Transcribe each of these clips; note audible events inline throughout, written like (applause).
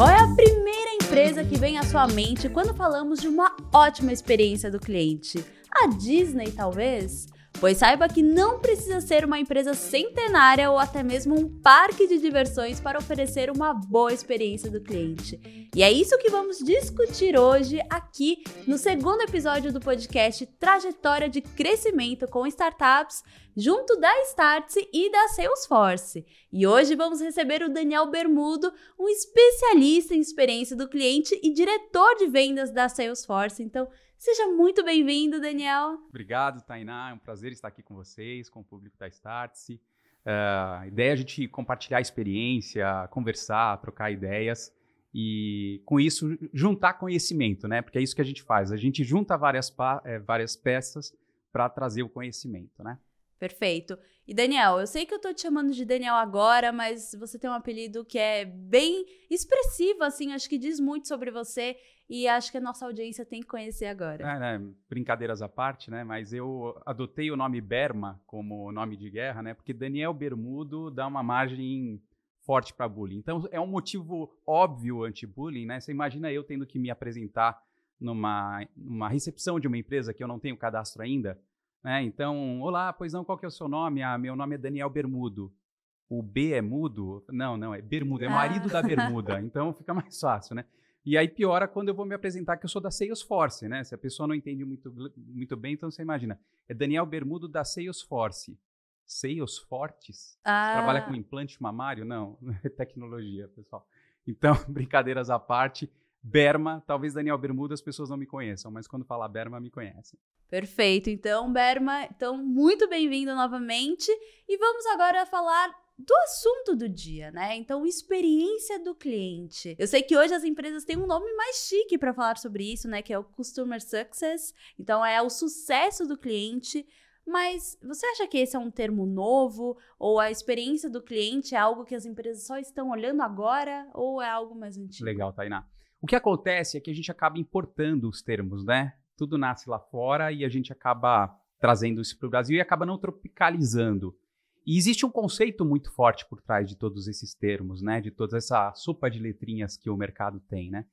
Qual é a primeira empresa que vem à sua mente quando falamos de uma ótima experiência do cliente? A Disney, talvez? Pois saiba que não precisa ser uma empresa centenária ou até mesmo um parque de diversões para oferecer uma boa experiência do cliente. E é isso que vamos discutir hoje aqui no segundo episódio do podcast Trajetória de Crescimento com Startups, junto da Startse e da Salesforce. E hoje vamos receber o Daniel Bermudo, um especialista em experiência do cliente e diretor de vendas da Salesforce. Então, Seja muito bem-vindo, Daniel. Obrigado, Tainá. É um prazer estar aqui com vocês, com o público da Startse. Uh, a ideia é a gente compartilhar experiência, conversar, trocar ideias e, com isso, juntar conhecimento, né? Porque é isso que a gente faz. A gente junta várias, é, várias peças para trazer o conhecimento, né? Perfeito. E Daniel, eu sei que eu tô te chamando de Daniel agora, mas você tem um apelido que é bem expressivo, assim, acho que diz muito sobre você e acho que a nossa audiência tem que conhecer agora. É, né? Brincadeiras à parte, né? Mas eu adotei o nome Berma como nome de guerra, né? Porque Daniel Bermudo dá uma margem forte para bullying. Então é um motivo óbvio anti-bullying, né? Você imagina eu tendo que me apresentar numa, numa recepção de uma empresa que eu não tenho cadastro ainda né? Então, olá, pois não, qual que é o seu nome? Ah, meu nome é Daniel Bermudo. O B é mudo? Não, não, é Bermuda, é marido ah. da Bermuda. Então fica mais fácil, né? E aí piora quando eu vou me apresentar que eu sou da Salesforce, né? Se a pessoa não entende muito, muito bem, então você imagina. É Daniel Bermudo da Salesforce. Salesforce? Ah. Trabalha com implante mamário? Não, (laughs) é tecnologia, pessoal. Então, (laughs) brincadeiras à parte, Berma, talvez Daniel Bermuda as pessoas não me conheçam, mas quando falar Berma me conhecem. Perfeito. Então, Berma, então muito bem-vindo novamente e vamos agora falar do assunto do dia, né? Então, experiência do cliente. Eu sei que hoje as empresas têm um nome mais chique para falar sobre isso, né, que é o customer success. Então, é o sucesso do cliente. Mas você acha que esse é um termo novo? Ou a experiência do cliente é algo que as empresas só estão olhando agora? Ou é algo mais antigo? Legal, Tainá. O que acontece é que a gente acaba importando os termos, né? Tudo nasce lá fora e a gente acaba trazendo isso para o Brasil e acaba não tropicalizando. E existe um conceito muito forte por trás de todos esses termos, né? De toda essa sopa de letrinhas que o mercado tem, né?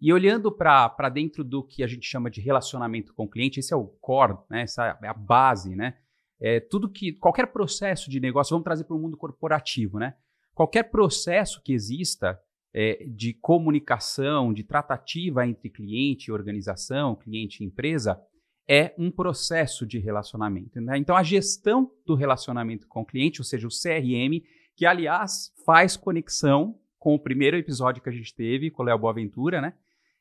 E olhando para dentro do que a gente chama de relacionamento com o cliente, esse é o core, né? Essa é a base, né? É tudo que qualquer processo de negócio, vamos trazer para o mundo corporativo, né? Qualquer processo que exista é, de comunicação, de tratativa entre cliente e organização, cliente e empresa, é um processo de relacionamento. Né? Então, a gestão do relacionamento com o cliente, ou seja, o CRM, que, aliás, faz conexão com o primeiro episódio que a gente teve com o Léo Boaventura, né?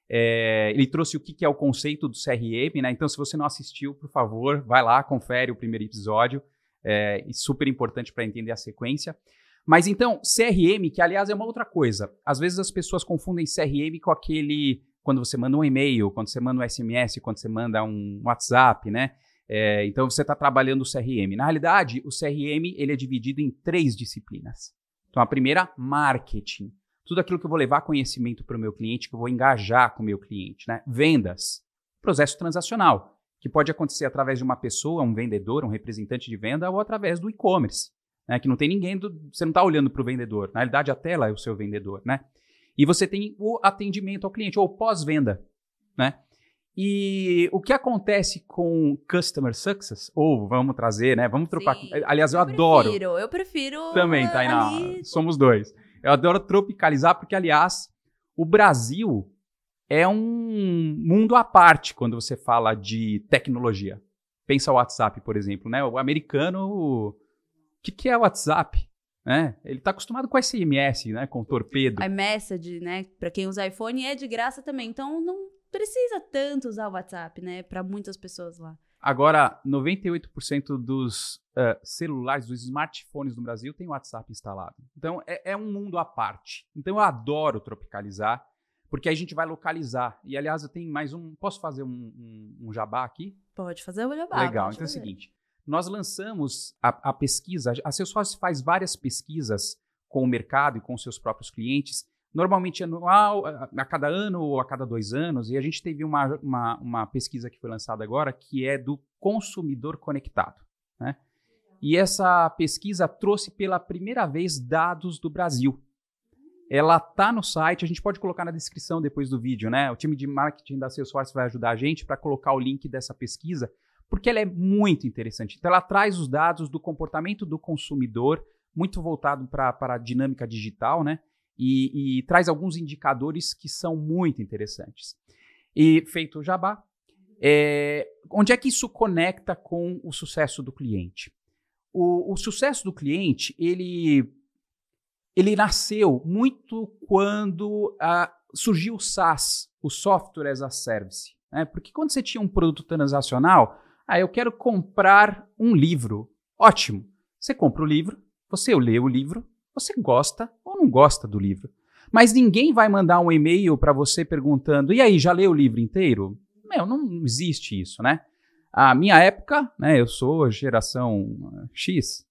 É, ele trouxe o que, é o conceito do CRM, né? Então, se você não assistiu, por favor, vai lá, confere o primeiro episódio. É super importante para entender a sequência. Mas então, CRM, que aliás é uma outra coisa. Às vezes as pessoas confundem CRM com aquele. Quando você manda um e-mail, quando você manda um SMS, quando você manda um WhatsApp, né? É, então você está trabalhando o CRM. Na realidade, o CRM ele é dividido em três disciplinas. Então a primeira, marketing. Tudo aquilo que eu vou levar conhecimento para o meu cliente, que eu vou engajar com o meu cliente. Né? Vendas. Processo transacional, que pode acontecer através de uma pessoa, um vendedor, um representante de venda, ou através do e-commerce né? Que não tem ninguém, do, você não está olhando para o vendedor. Na realidade, a tela é o seu vendedor, né? E você tem o atendimento ao cliente, ou pós-venda, né? E o que acontece com Customer Success, ou vamos trazer, né? Vamos trocar. Sim, Aliás, eu, eu adoro. Prefiro, eu prefiro. Também, Tainá. Ali... Somos dois. Eu adoro tropicalizar, porque, aliás, o Brasil é um mundo à parte quando você fala de tecnologia. Pensa o WhatsApp, por exemplo, né? O americano que, que é o WhatsApp? Né? Ele está acostumado com SMS, né? Com torpedo. iMessage, né? Para quem usa iPhone é de graça também. Então não precisa tanto usar o WhatsApp, né? Para muitas pessoas lá. Agora, 98% dos uh, celulares, dos smartphones no Brasil tem WhatsApp instalado. Então é, é, um mundo à parte. Então eu adoro tropicalizar, porque a gente vai localizar. E aliás, eu tenho mais um. Posso fazer um, um, um jabá aqui? Pode fazer o jabá. Legal. Então fazer. é o seguinte nós lançamos a, a pesquisa, a Salesforce faz várias pesquisas com o mercado e com seus próprios clientes, normalmente anual, a, cada ano ou a cada dois anos, e a gente teve uma, uma, uma pesquisa que foi lançada agora, que é do consumidor conectado. Né? E essa pesquisa trouxe pela primeira vez dados do Brasil. ela tá no site, a gente pode colocar na descrição depois do vídeo, né? O time de marketing da Salesforce vai ajudar a gente para colocar o link dessa pesquisa, porque ela é muito interessante. Então, ela traz os dados do comportamento do consumidor, muito voltado para a dinâmica digital, né? E, e, traz alguns indicadores que são muito interessantes. E feito o jabá, é, onde é que isso conecta com o sucesso do cliente? O, o sucesso do cliente, ele ele nasceu muito quando uh, surgiu o SaaS, o Software as a Service. Né? Porque quando você tinha um produto transacional, ah, eu quero comprar um livro. Ótimo. Você compra o livro, você lê o livro, você gosta ou não gosta do livro. Mas ninguém vai mandar um e-mail para você perguntando: e aí, já leu o livro inteiro? Meu, não existe isso, né? A minha época, né, eu sou geração X,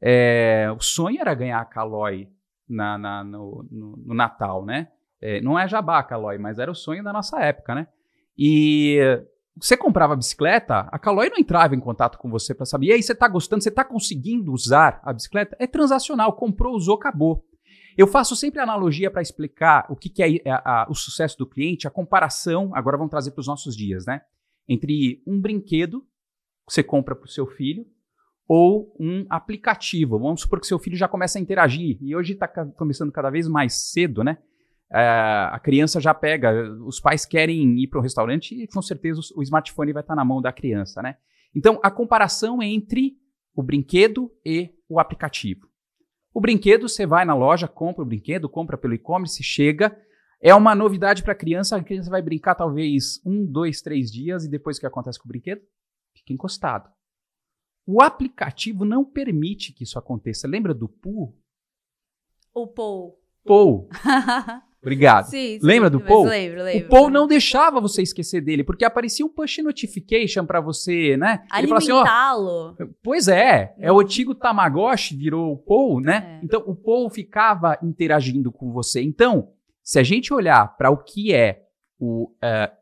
é, o sonho era ganhar a Caloi na, na no, no, no, Natal, né? É, não é jabá, Caloi, mas era o sonho da nossa época, né? E você comprava a bicicleta, a Caloi não entrava em contato com você para saber, e aí você está gostando, você está conseguindo usar a bicicleta? É transacional, comprou, usou, acabou. Eu faço sempre analogia para explicar o que, que é, a, a, o sucesso do cliente, a comparação, agora vamos trazer para os nossos dias, né? Entre um brinquedo que você compra para o seu filho ou um aplicativo. Vamos supor que seu filho já começa a interagir, e hoje está começando cada vez mais cedo, né? É, a criança já pega, os pais querem ir para o restaurante e com certeza o, o smartphone vai estar tá na mão da criança, né? Então, a comparação entre o brinquedo e o aplicativo. O brinquedo, você vai na loja, compra o brinquedo, compra pelo e-commerce, chega, é uma novidade para a criança, a criança vai brincar talvez um, dois, três dias e depois o que acontece com o brinquedo? Fica encostado. O aplicativo não permite que isso aconteça. Lembra do Poo? O Pou. Pou. (laughs) Obrigado. Sim, sim, Lembra do Pou? Lembro, lembro. O Pou não deixava você esquecer dele, porque aparecia um push notification para você, né? Alimentá-lo. Assim, pois é, é o antigo Tamagotchi, virou o Pou, né? É. Então, o Pou ficava interagindo com você. Então, se a gente olhar para o que é o uh,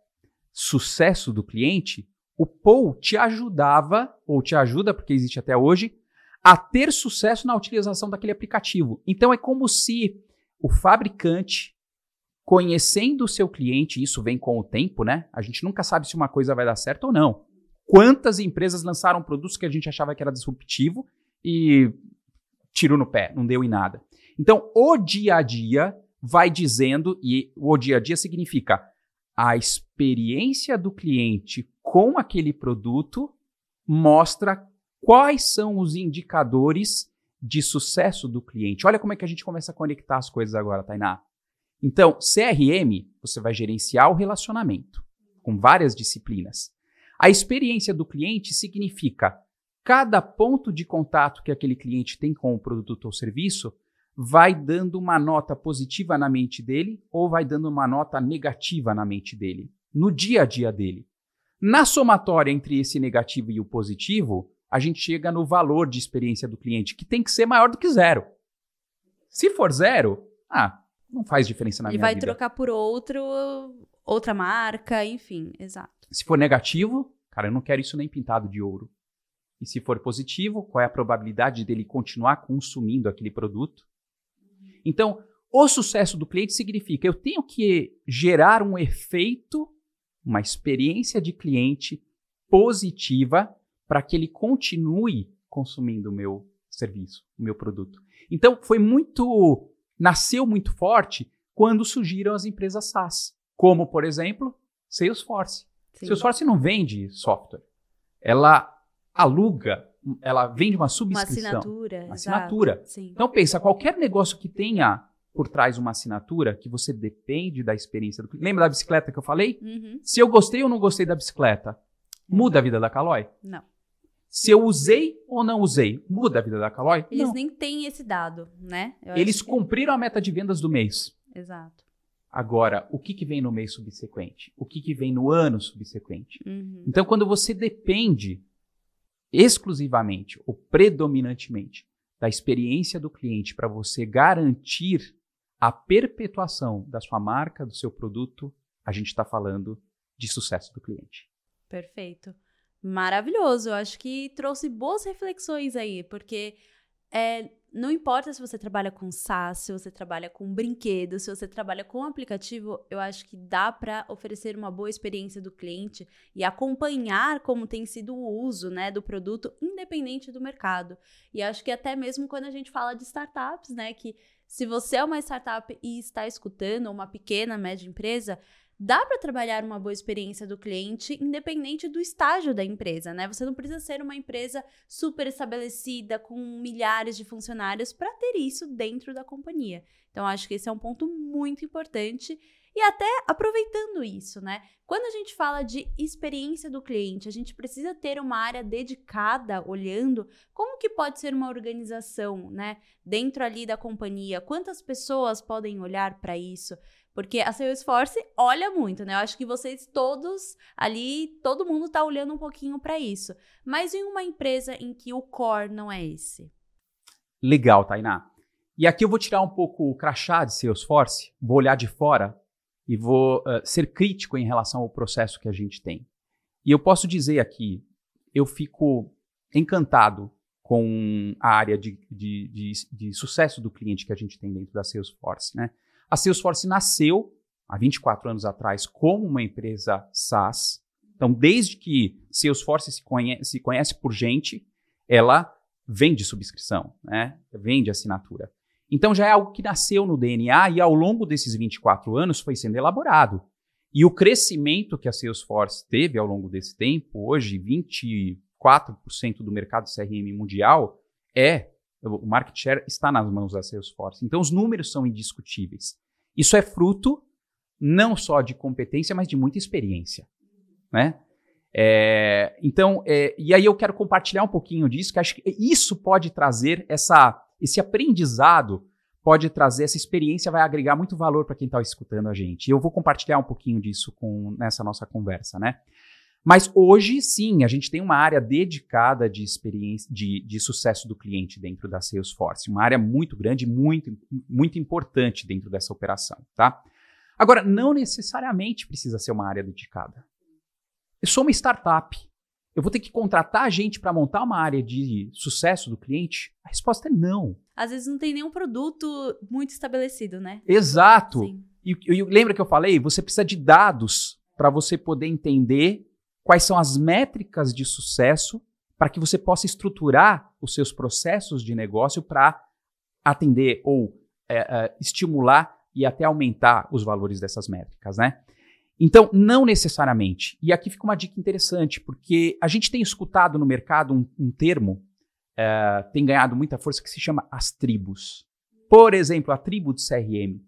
sucesso do cliente, o Pou te ajudava, ou te ajuda, porque existe até hoje, a ter sucesso na utilização daquele aplicativo. Então é como se o fabricante, conhecendo o seu cliente, isso vem com o tempo, né? A gente nunca sabe se uma coisa vai dar certo ou não. Quantas empresas lançaram produtos que a gente achava que era disruptivo e tirou no pé, não deu em nada. Então, o dia a dia vai dizendo, e o dia a dia significa a experiência do cliente com aquele produto mostra quais são os indicadores de sucesso do cliente. Olha como é que a gente começa a conectar as coisas agora, Tainá. Então, CRM, você vai gerenciar o relacionamento com várias disciplinas. A experiência do cliente significa cada ponto de contato que aquele cliente tem com o produto ou serviço vai dando uma nota positiva na mente dele ou vai dando uma nota negativa na mente dele, no dia a dia dele. Na somatória entre esse negativo e o positivo, a gente chega no valor de experiência do cliente, que tem que ser maior do que zero. Se for zero, ah, não faz diferença na Ele minha vida. Ele vai trocar por outro, outra marca, enfim, exato. Se for negativo, cara, eu não quero isso nem pintado de ouro. E se for positivo, qual é a probabilidade dele continuar consumindo aquele produto? Então, o sucesso do cliente significa eu tenho que gerar um efeito uma experiência de cliente positiva para que ele continue consumindo o meu serviço, o meu produto. Então, foi muito. Nasceu muito forte quando surgiram as empresas SaaS, como, por exemplo, Salesforce. Sim. Salesforce não vende software. Ela aluga, ela vende uma subscrição. Uma assinatura. Uma assinatura. Então, pensa, qualquer negócio que tenha por trás uma assinatura que você depende da experiência do cliente. Lembra da bicicleta que eu falei? Uhum. Se eu gostei ou não gostei da bicicleta, muda a vida da Caloi? Não. Se eu usei ou não usei, muda a vida da Caloi? Eles não. nem têm esse dado, né? Eu Eles cumpriram a meta de vendas do mês. Exato. Agora, o que, que vem no mês subsequente? O que, que vem no ano subsequente? Uhum. Então, quando você depende exclusivamente ou predominantemente da experiência do cliente para você garantir a perpetuação da sua marca, do seu produto, a gente está falando de sucesso do cliente. Perfeito. Maravilhoso. Eu acho que trouxe boas reflexões aí, porque é, não importa se você trabalha com SaaS, se você trabalha com brinquedos, se você trabalha com aplicativo, eu acho que dá para oferecer uma boa experiência do cliente e acompanhar como tem sido o uso, né, do produto independente do mercado. E acho que até mesmo quando a gente fala de startups, né, que se você é uma startup e está escutando uma pequena, média empresa, dá para trabalhar uma boa experiência do cliente independente do estágio da empresa, né? Você não precisa ser uma empresa super estabelecida com milhares de funcionários para ter isso dentro da companhia. Então acho que esse é um ponto muito importante e até aproveitando isso, né? Quando a gente fala de experiência do cliente, a gente precisa ter uma área dedicada olhando como que pode ser uma organização, né, dentro ali da companhia, quantas pessoas podem olhar para isso? Porque a Salesforce olha muito, né? Eu acho que vocês todos ali, todo mundo tá olhando um pouquinho para isso. Mas em uma empresa em que o core não é esse? Legal, Tainá. E aqui eu vou tirar um pouco o crachá de Salesforce, vou olhar de fora e vou uh, ser crítico em relação ao processo que a gente tem. E eu posso dizer aqui, eu fico encantado com a área de, de, de, de sucesso do cliente que a gente tem dentro da Salesforce, né? A Salesforce nasceu há 24 anos atrás como uma empresa SaaS. Então, desde que Salesforce se conhece, se conhece por gente, ela vende subscrição, né? vende assinatura. Então, já é algo que nasceu no DNA e ao longo desses 24 anos foi sendo elaborado. E o crescimento que a Salesforce teve ao longo desse tempo, hoje 24% do mercado CRM mundial, é o market share está nas mãos da Salesforce. Então, os números são indiscutíveis. Isso é fruto não só de competência, mas de muita experiência. Né? É, então, é, e aí eu quero compartilhar um pouquinho disso, que acho que isso pode trazer essa, esse aprendizado, pode trazer essa experiência, vai agregar muito valor para quem está escutando a gente. E eu vou compartilhar um pouquinho disso com, nessa nossa conversa, né? Mas hoje, sim, a gente tem uma área dedicada de experiência, de, de sucesso do cliente dentro da Salesforce. Uma área muito grande, muito, muito importante dentro dessa operação, tá? Agora, não necessariamente precisa ser uma área dedicada. Eu sou uma startup. Eu vou ter que contratar gente para montar uma área de sucesso do cliente? A resposta é não. Às vezes não tem nenhum produto muito estabelecido, né? Exato. Sim. E, e lembra que eu falei? Você precisa de dados para você poder entender quais são as métricas de sucesso para que você possa estruturar os seus processos de negócio para atender ou é, é, estimular e até aumentar os valores dessas métricas, né? Então, não necessariamente. E aqui fica uma dica interessante, porque a gente tem escutado no mercado um, um termo, é, tem ganhado muita força, que se chama as tribos. Por exemplo, a tribo de CRM.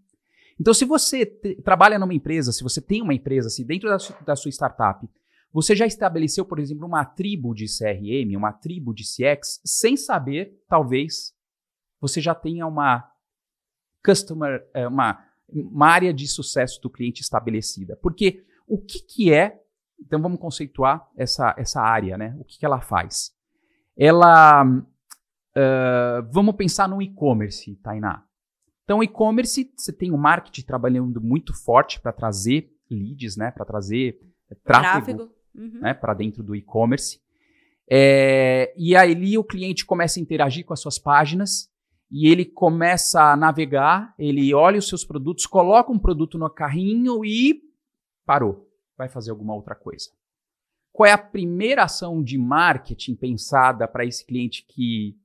Então, se você trabalha numa empresa, se você tem uma empresa, se dentro da, su da sua startup você já estabeleceu, por exemplo, uma tribo de CRM, uma tribo de CX, sem saber, talvez, você já tenha uma customer, é, uma, uma área de sucesso do cliente estabelecida. Porque o que, que é, então vamos conceituar essa, essa área, né? O que, que ela faz? Ela, uh, vamos pensar no e-commerce, Tainá. Então, e-commerce, você tem o marketing trabalhando muito forte para trazer leads, né? Para trazer tráfego, tráfego uhum. né, para dentro do e-commerce. É, e aí o cliente começa a interagir com as suas páginas e ele começa a navegar, ele olha os seus produtos, coloca um produto no carrinho e parou, vai fazer alguma outra coisa. Qual é a primeira ação de marketing pensada para esse cliente que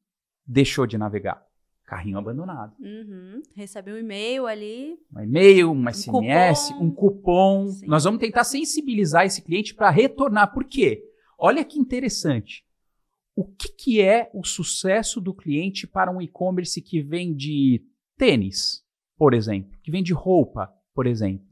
deixou de navegar? Carrinho abandonado. Uhum. Recebe um e-mail ali. Um e-mail, um, um SMS, cupom. um cupom. Sim. Nós vamos tentar sensibilizar esse cliente para retornar. Por quê? Olha que interessante. O que, que é o sucesso do cliente para um e-commerce que vende tênis, por exemplo, que vende roupa, por exemplo?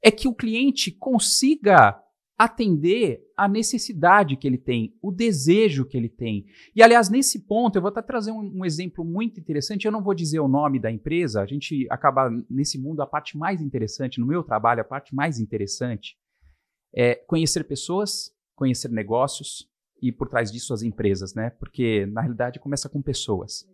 É que o cliente consiga atender a necessidade que ele tem, o desejo que ele tem. E, aliás, nesse ponto, eu vou até trazer um, um, exemplo muito interessante. Eu não vou dizer o nome da empresa, a gente acaba, nesse mundo, a parte mais interessante, no meu trabalho, a parte mais interessante é conhecer pessoas, conhecer negócios e, por trás disso, as empresas, né? Porque, na realidade, começa com pessoas.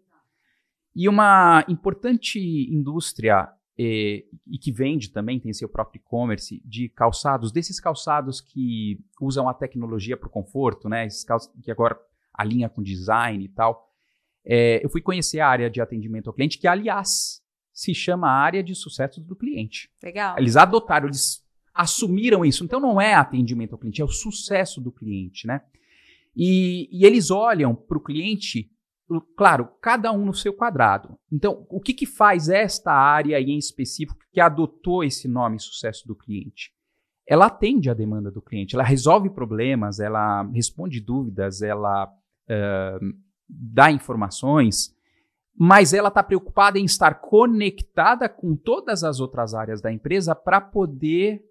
E uma importante indústria e, e, que vende também, tem seu próprio e-commerce de calçados, desses calçados que usam a tecnologia para o conforto, né? Esses calçados que agora alinha com design e tal. é, eu fui conhecer a área de atendimento ao cliente, que, aliás, se chama área de sucesso do cliente. Legal. Eles adotaram, eles assumiram isso. Então não é atendimento ao cliente, é o sucesso do cliente, né? E, e eles olham para o cliente, claro, cada um no seu quadrado. Então, o que, que faz esta área em específico que adotou esse nome sucesso do cliente? Ela atende a demanda do cliente, ela resolve problemas, ela responde dúvidas, ela uh, dá informações, mas ela está preocupada em estar conectada com todas as outras áreas da empresa para poder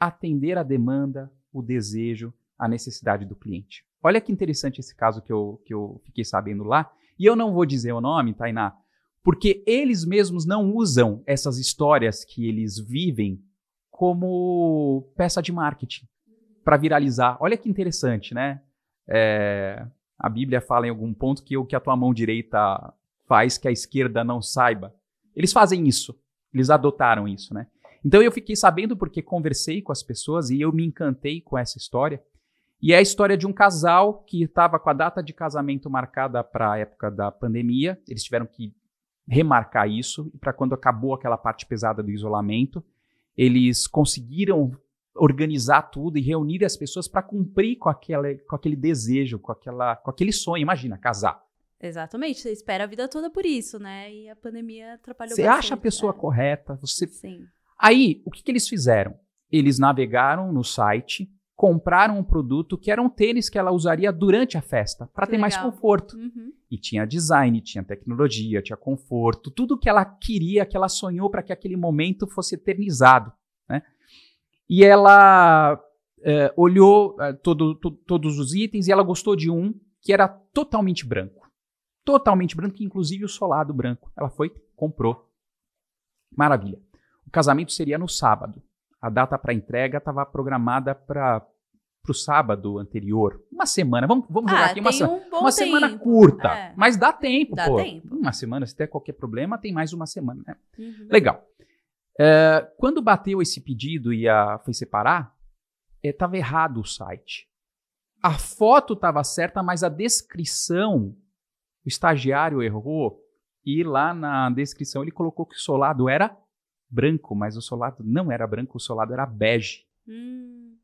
atender a demanda, o desejo, a necessidade do cliente. Olha que interessante esse caso que eu, que eu fiquei sabendo lá. E eu não vou dizer o nome, Tainá, porque eles mesmos não usam essas histórias que eles vivem como peça de marketing para viralizar. Olha que interessante, né? É, a Bíblia fala em algum ponto que o que a tua mão direita faz que a esquerda não saiba. Eles fazem isso. Eles adotaram isso, né? Então eu fiquei sabendo porque conversei com as pessoas e eu me encantei com essa história. E é a história de um casal que estava com a data de casamento marcada para a época da pandemia. Eles tiveram que remarcar isso e para quando acabou aquela parte pesada do isolamento, eles conseguiram organizar tudo e reunir as pessoas para cumprir com, aquela, com aquele desejo, com, aquela, com aquele sonho. Imagina, casar. Exatamente, você espera a vida toda por isso, né? E a pandemia atrapalhou Você bastante, acha a pessoa né? correta, você Sim. Aí, o que, que eles fizeram? Eles navegaram no site, compraram um produto que era um tênis que ela usaria durante a festa, para ter mais legal. conforto. Uhum. E tinha design, tinha tecnologia, tinha conforto, tudo que ela queria, que ela sonhou para que aquele momento fosse eternizado. Né? E ela eh, olhou eh, todo- to- todos os itens e ela gostou de um que era totalmente branco. Totalmente branco, inclusive o solado branco. Ela foi, comprou. Maravilha. O casamento seria no sábado. A data para entrega estava programada para o sábado anterior. Uma semana. Vamos, vamos jogar Ah, aqui uma um Uma semana curta, É. mas dá tempo, Dá pô. tempo. Uma semana, se der qualquer problema, tem mais uma semana, né? Uhum. Legal. É, quando bateu esse pedido e a, foi separar, estava errado o site. A foto estava certa, mas a descrição, o estagiário errou e lá na descrição ele colocou que o solado era branco, mas o solado não era branco, o solado era bege. Hum.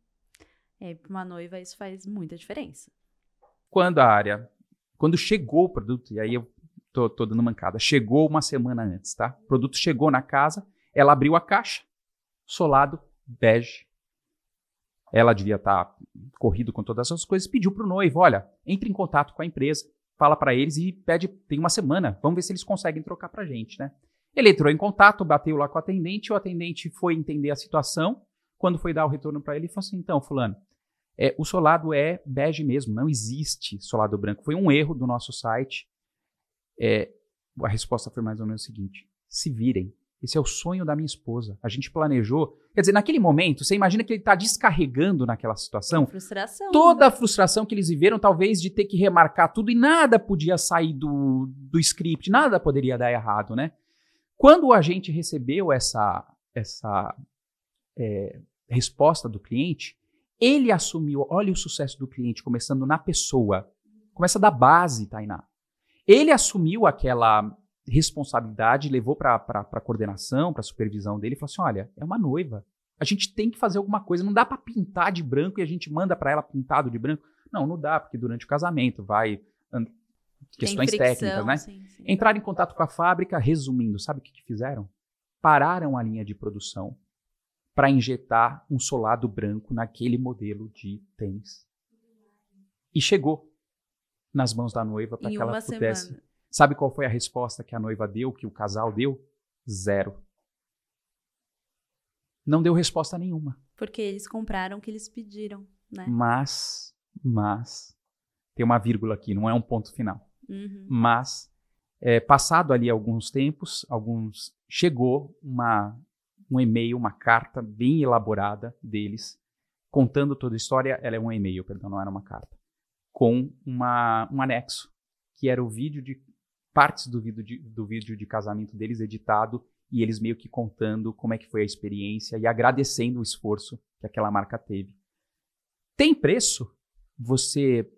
É, para uma noiva isso faz muita diferença. Quando a área, quando chegou o produto, e aí eu tô, tô dando mancada, chegou uma semana antes, tá? O produto chegou na casa, ela abriu a caixa, solado bege. Ela devia estar corrido com todas essas coisas, pediu pro noivo, olha, entre em contato com a empresa, fala para eles e pede, tem uma semana, vamos ver se eles conseguem trocar pra gente, né? Ele entrou em contato, bateu lá com o atendente, o atendente foi entender a situação, quando foi dar o retorno para ele, ele falou assim, então, fulano, é, o solado é bege mesmo, não existe solado branco. Foi um erro do nosso site. É, a resposta foi mais ou menos o seguinte: se virem. Esse é o sonho da minha esposa. A gente planejou. Quer dizer, naquele momento, você imagina que ele está descarregando naquela situação Frustração. toda né? a frustração que eles viveram, talvez de ter que remarcar tudo e nada podia sair do, do script, nada poderia dar errado, né? Quando a gente recebeu essa, essa é, resposta do cliente, ele assumiu, olha o sucesso do cliente, começando na pessoa, começa da base, Tainá. Ele assumiu aquela responsabilidade, levou para a coordenação, para a supervisão dele e falou assim: olha, é uma noiva. A gente tem que fazer alguma coisa. Não dá para pintar de branco e a gente manda para ela pintado de branco. Não, não dá, porque durante o casamento vai. Questões fricção, técnicas, né? sim, sim. Entraram em contato com a fábrica, resumindo, sabe o que, que fizeram? Pararam a linha de produção para injetar um solado branco naquele modelo de tênis. E chegou nas mãos da noiva para que ela pudesse. semana. Sabe qual foi a resposta que a noiva deu, que o casal deu? Zero. Não deu resposta nenhuma. Porque eles compraram o que eles pediram, né? Mas, mas, tem uma vírgula aqui, não é um ponto final. Uhum. Mas, é, passado ali alguns tempos, alguns chegou uma, um e-mail, uma carta bem elaborada deles, contando toda a história. Ela é um e-mail, perdão, não era uma carta. Com uma, um anexo, que era o vídeo de partes do vídeo de, do vídeo de casamento deles editado e eles meio que contando como é que foi a experiência e agradecendo o esforço que aquela marca teve. Tem preço você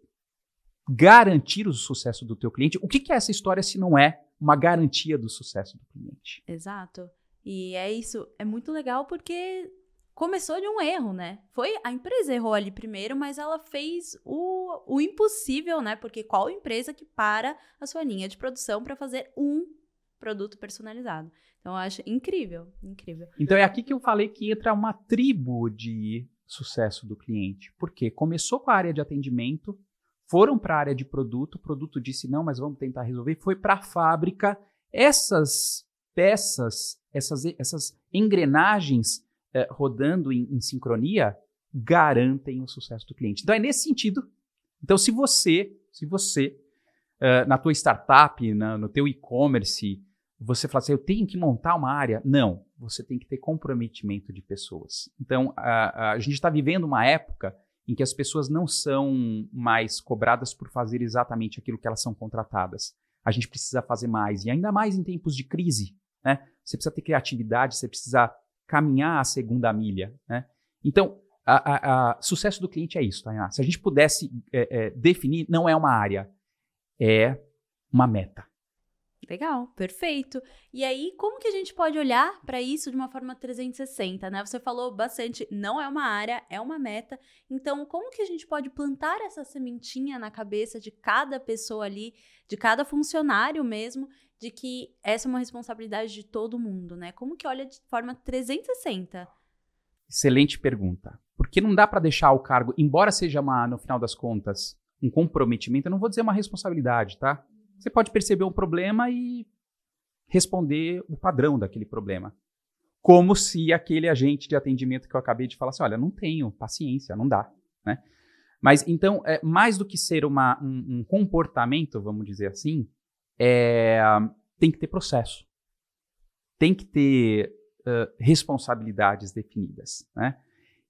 garantir o sucesso do teu cliente. O que, que é essa história se não é uma garantia do sucesso do cliente? Exato. E é isso, é muito legal porque começou de um erro, né? Foi a empresa errou ali primeiro, mas ela fez o, o impossível, né? Porque qual empresa que para a sua linha de produção para fazer um produto personalizado? Então eu acho incrível, incrível. Então é aqui que eu falei que entra uma tribo de sucesso do cliente. Porque começou com a área de atendimento, foram para a área de produto, o produto disse não, mas vamos tentar resolver, foi para a fábrica. Essas peças, essas, essas engrenagens eh, rodando em, em sincronia garantem o sucesso do cliente. Então é nesse sentido. Então se você, se você uh, na tua startup, na, no teu e-commerce, você fala assim, eu tenho que montar uma área. Não, você tem que ter comprometimento de pessoas. Então, a, a gente está vivendo uma época em que as pessoas não são mais cobradas por fazer exatamente aquilo que elas são contratadas. A gente precisa fazer mais, e ainda mais em tempos de crise. Né? Você precisa ter criatividade, você precisa caminhar a segunda milha. Né? Então, a, sucesso do cliente é isso, Tainá. Se a gente pudesse é, é, definir, não é uma área, é uma meta. Legal, perfeito. E aí, como que a gente pode olhar para isso de uma forma 360, né? Você falou bastante, não é uma área, é uma meta. Então, como que a gente pode plantar essa sementinha na cabeça de cada pessoa ali, de cada funcionário mesmo, de que essa é uma responsabilidade de todo mundo, né? Como que olha de forma 360? Excelente pergunta. Porque não dá para deixar o cargo, embora seja uma, no final das contas, um comprometimento, eu não vou dizer uma responsabilidade, tá? Você pode perceber um problema e responder o padrão daquele problema. Como se aquele agente de atendimento que eu acabei de falar assim, olha, não tenho paciência, não dá, né? Mas então, é, mais do que ser uma, um, um comportamento, vamos dizer assim, é, tem que ter processo. Tem que ter uh, responsabilidades definidas, né?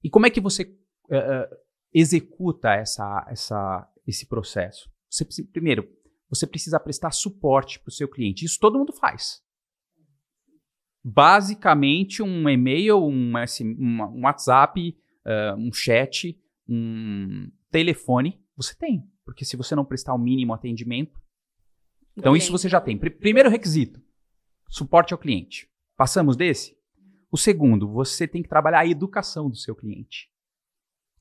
E como é que você uh, executa essa, essa, esse processo? Você, primeiro, você precisa prestar suporte para o seu cliente. Isso todo mundo faz. Basicamente, um e-mail, um, um WhatsApp, uh, um chat, um telefone, você tem. Porque se você não prestar o mínimo atendimento. Então, isso você já tem. Pr primeiro requisito: suporte ao cliente. Passamos desse? O segundo, você tem que trabalhar a educação do seu cliente.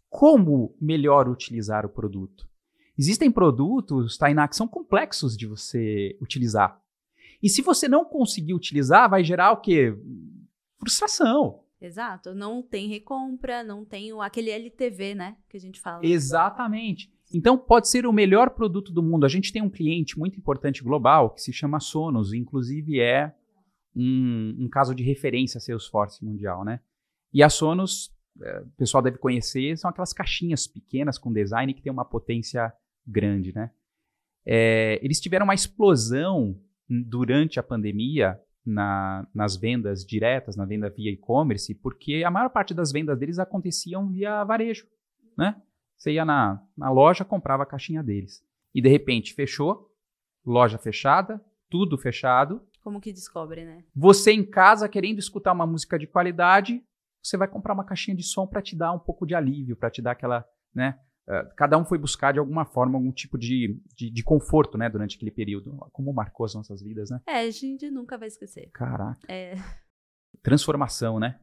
Como melhor utilizar o produto? Existem produtos, Tainá, que são complexos de você utilizar. E se você não conseguir utilizar, vai gerar o quê? Frustração. Exato. Não tem recompra, não tem aquele LTV, né? Que a gente fala. Exatamente. Então, pode ser o melhor produto do mundo. A gente tem um cliente muito importante global que se chama Sonos, inclusive é um, um caso de referência a Salesforce mundial, né? E a Sonos, é, o pessoal deve conhecer, são aquelas caixinhas pequenas com design que tem uma potência grande, né? É, eles tiveram uma explosão durante a pandemia na, nas vendas diretas, na venda via e-commerce, porque a maior parte das vendas deles aconteciam via varejo, né? Você ia na, na loja, comprava a caixinha deles. E de repente fechou, loja fechada, tudo fechado. Como que descobre, né? Você em casa querendo escutar uma música de qualidade, você vai comprar uma caixinha de som para te dar um pouco de alívio, para te dar aquela, né? Uh, cada um foi buscar de alguma forma algum tipo de, de, de, conforto, né, durante aquele período. Como marcou as nossas vidas, né? É, a gente nunca vai esquecer. Caraca. É. Transformação, né?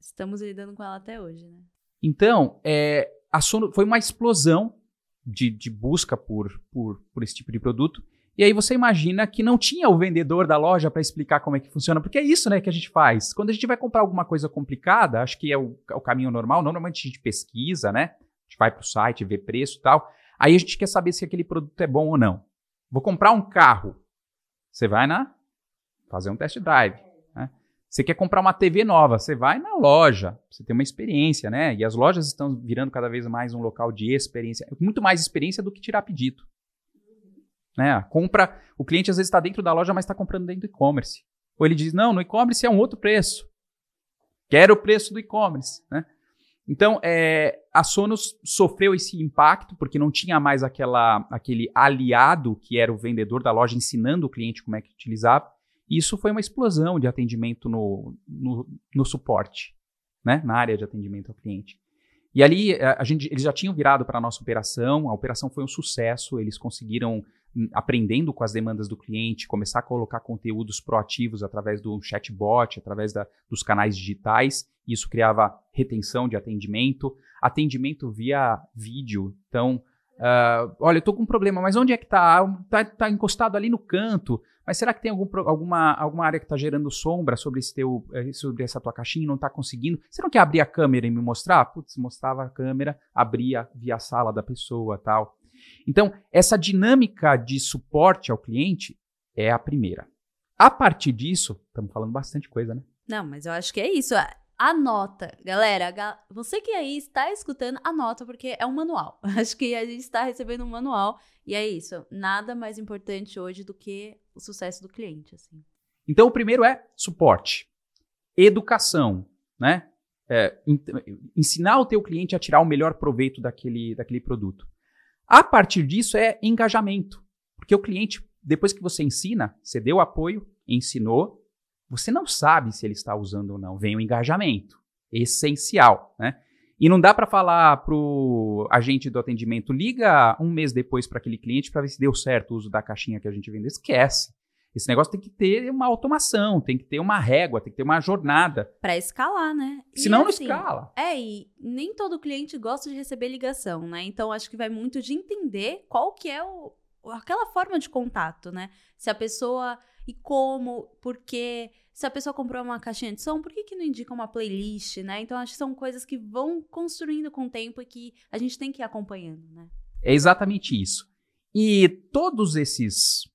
Estamos lidando com ela até hoje, né? Então, é, Sono foi uma explosão de, de busca por, por, por esse tipo de produto. E aí você imagina que não tinha o vendedor da loja para explicar como é que funciona, porque é isso né, que a gente faz. Quando a gente vai comprar alguma coisa complicada, acho que é o, é o caminho normal, normalmente a gente pesquisa, né? A gente vai para o site, vê preço e tal. Aí a gente quer saber se aquele produto é bom ou não. Vou comprar um carro. Você vai na fazer um test drive. Você quer comprar uma TV nova, você vai na loja, você tem uma experiência, né? E as lojas estão virando cada vez mais um local de experiência, muito mais experiência do que tirar pedido. Né? compra, o cliente às vezes está dentro da loja, mas está comprando dentro do e-commerce. Ou ele diz, não, no e-commerce é um outro preço. Quero o preço do e-commerce, né? Então, é, a Sonos sofreu esse impacto porque não tinha mais aquela, aquele aliado que era o vendedor da loja ensinando o cliente como é que utilizava. Isso foi uma explosão de atendimento no, no, no suporte, né? na área de atendimento ao cliente. E ali a, a gente, eles já tinham virado para a nossa operação, a operação foi um sucesso, eles conseguiram, hum, aprendendo com as demandas do cliente, começar a colocar conteúdos proativos através do chatbot, através da, dos canais digitais, isso criava retenção de atendimento, atendimento via vídeo, então Uh, olha, eu tô com um problema, mas onde é que tá? tá? Tá, encostado ali no canto. Mas será que tem algum, alguma, alguma área que está gerando sombra sobre, esse teu, eh, sobre essa tua caixinha e não está conseguindo? Você não quer abrir a câmera e me mostrar? Putz, mostrava a câmera, abria via a sala da pessoa tal. Então, essa dinâmica de suporte ao cliente é a primeira. A partir disso, estamos falando bastante coisa, né? Não, mas eu acho que é isso anota. Galera, você que aí está escutando, anota, porque é um manual. (laughs) Acho que a gente está recebendo um manual. E é isso. Nada mais importante hoje do que o sucesso do cliente. Assim. Então, o primeiro é suporte. Educação, né? É, ensinar o teu cliente a tirar o melhor proveito daquele, daquele produto. A partir disso é engajamento. Porque o cliente, depois que você ensina, você deu apoio, ensinou, você não sabe se ele está usando ou não. Vem o engajamento, essencial, né? E não dá para falar para o agente do atendimento, liga um mês depois para aquele cliente para ver se deu certo o uso da caixinha que a gente vendeu. Esquece. Esse negócio tem que ter uma automação, tem que ter uma régua, tem que ter uma jornada. Para escalar, né? Senão não assim, escala. É, e nem todo cliente gosta de receber ligação, né? Então acho que vai muito de entender qual que é o, aquela forma de contato, né? Se a pessoa e como, porque se a pessoa comprou uma caixinha de som, por que, que não indica uma playlist, né? Então acho que são coisas que vão construindo com o tempo e que a gente tem que ir acompanhando, né? É exatamente isso. E todos esses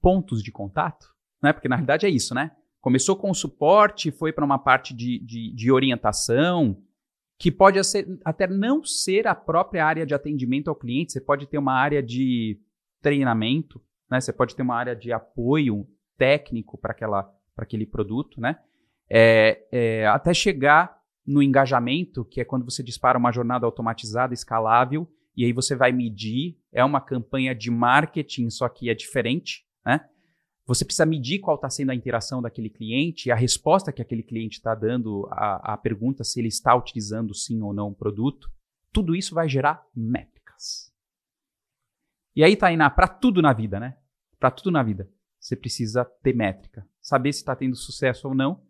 pontos de contato, né? Porque na realidade é isso, né? Começou com o suporte, foi para uma parte de, de, de orientação, que pode ser, até não ser a própria área de atendimento ao cliente, você pode ter uma área de treinamento, né? Você pode ter uma área de apoio técnico para aquele produto, né? É, é, até chegar no engajamento, que é quando você dispara uma jornada automatizada, escalável, e aí você vai medir, é uma campanha de marketing, só que é diferente, né? Você precisa medir qual está sendo a interação daquele cliente, a resposta que aquele cliente está dando à, à pergunta se ele está utilizando sim ou não o produto. Tudo isso vai gerar métricas. E aí, Tainá, para tudo na vida, né? Para tudo na vida, você precisa ter métrica. Saber se está tendo sucesso ou não,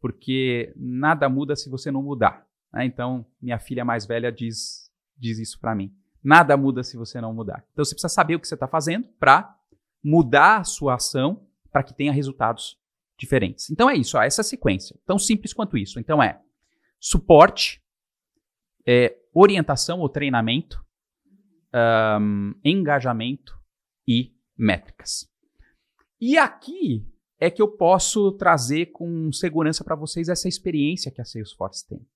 porque nada muda se você não mudar. Né? Então, minha filha mais velha diz, diz isso para mim. Nada muda se você não mudar. Então, você precisa saber o que você está fazendo para mudar a sua ação para que tenha resultados diferentes. Então, é isso, ó, essa sequência. Tão simples quanto isso. Então, é suporte, é, orientação ou treinamento, um, engajamento e métricas. E aqui é que eu posso trazer com segurança para vocês essa experiência que a Salesforce tem.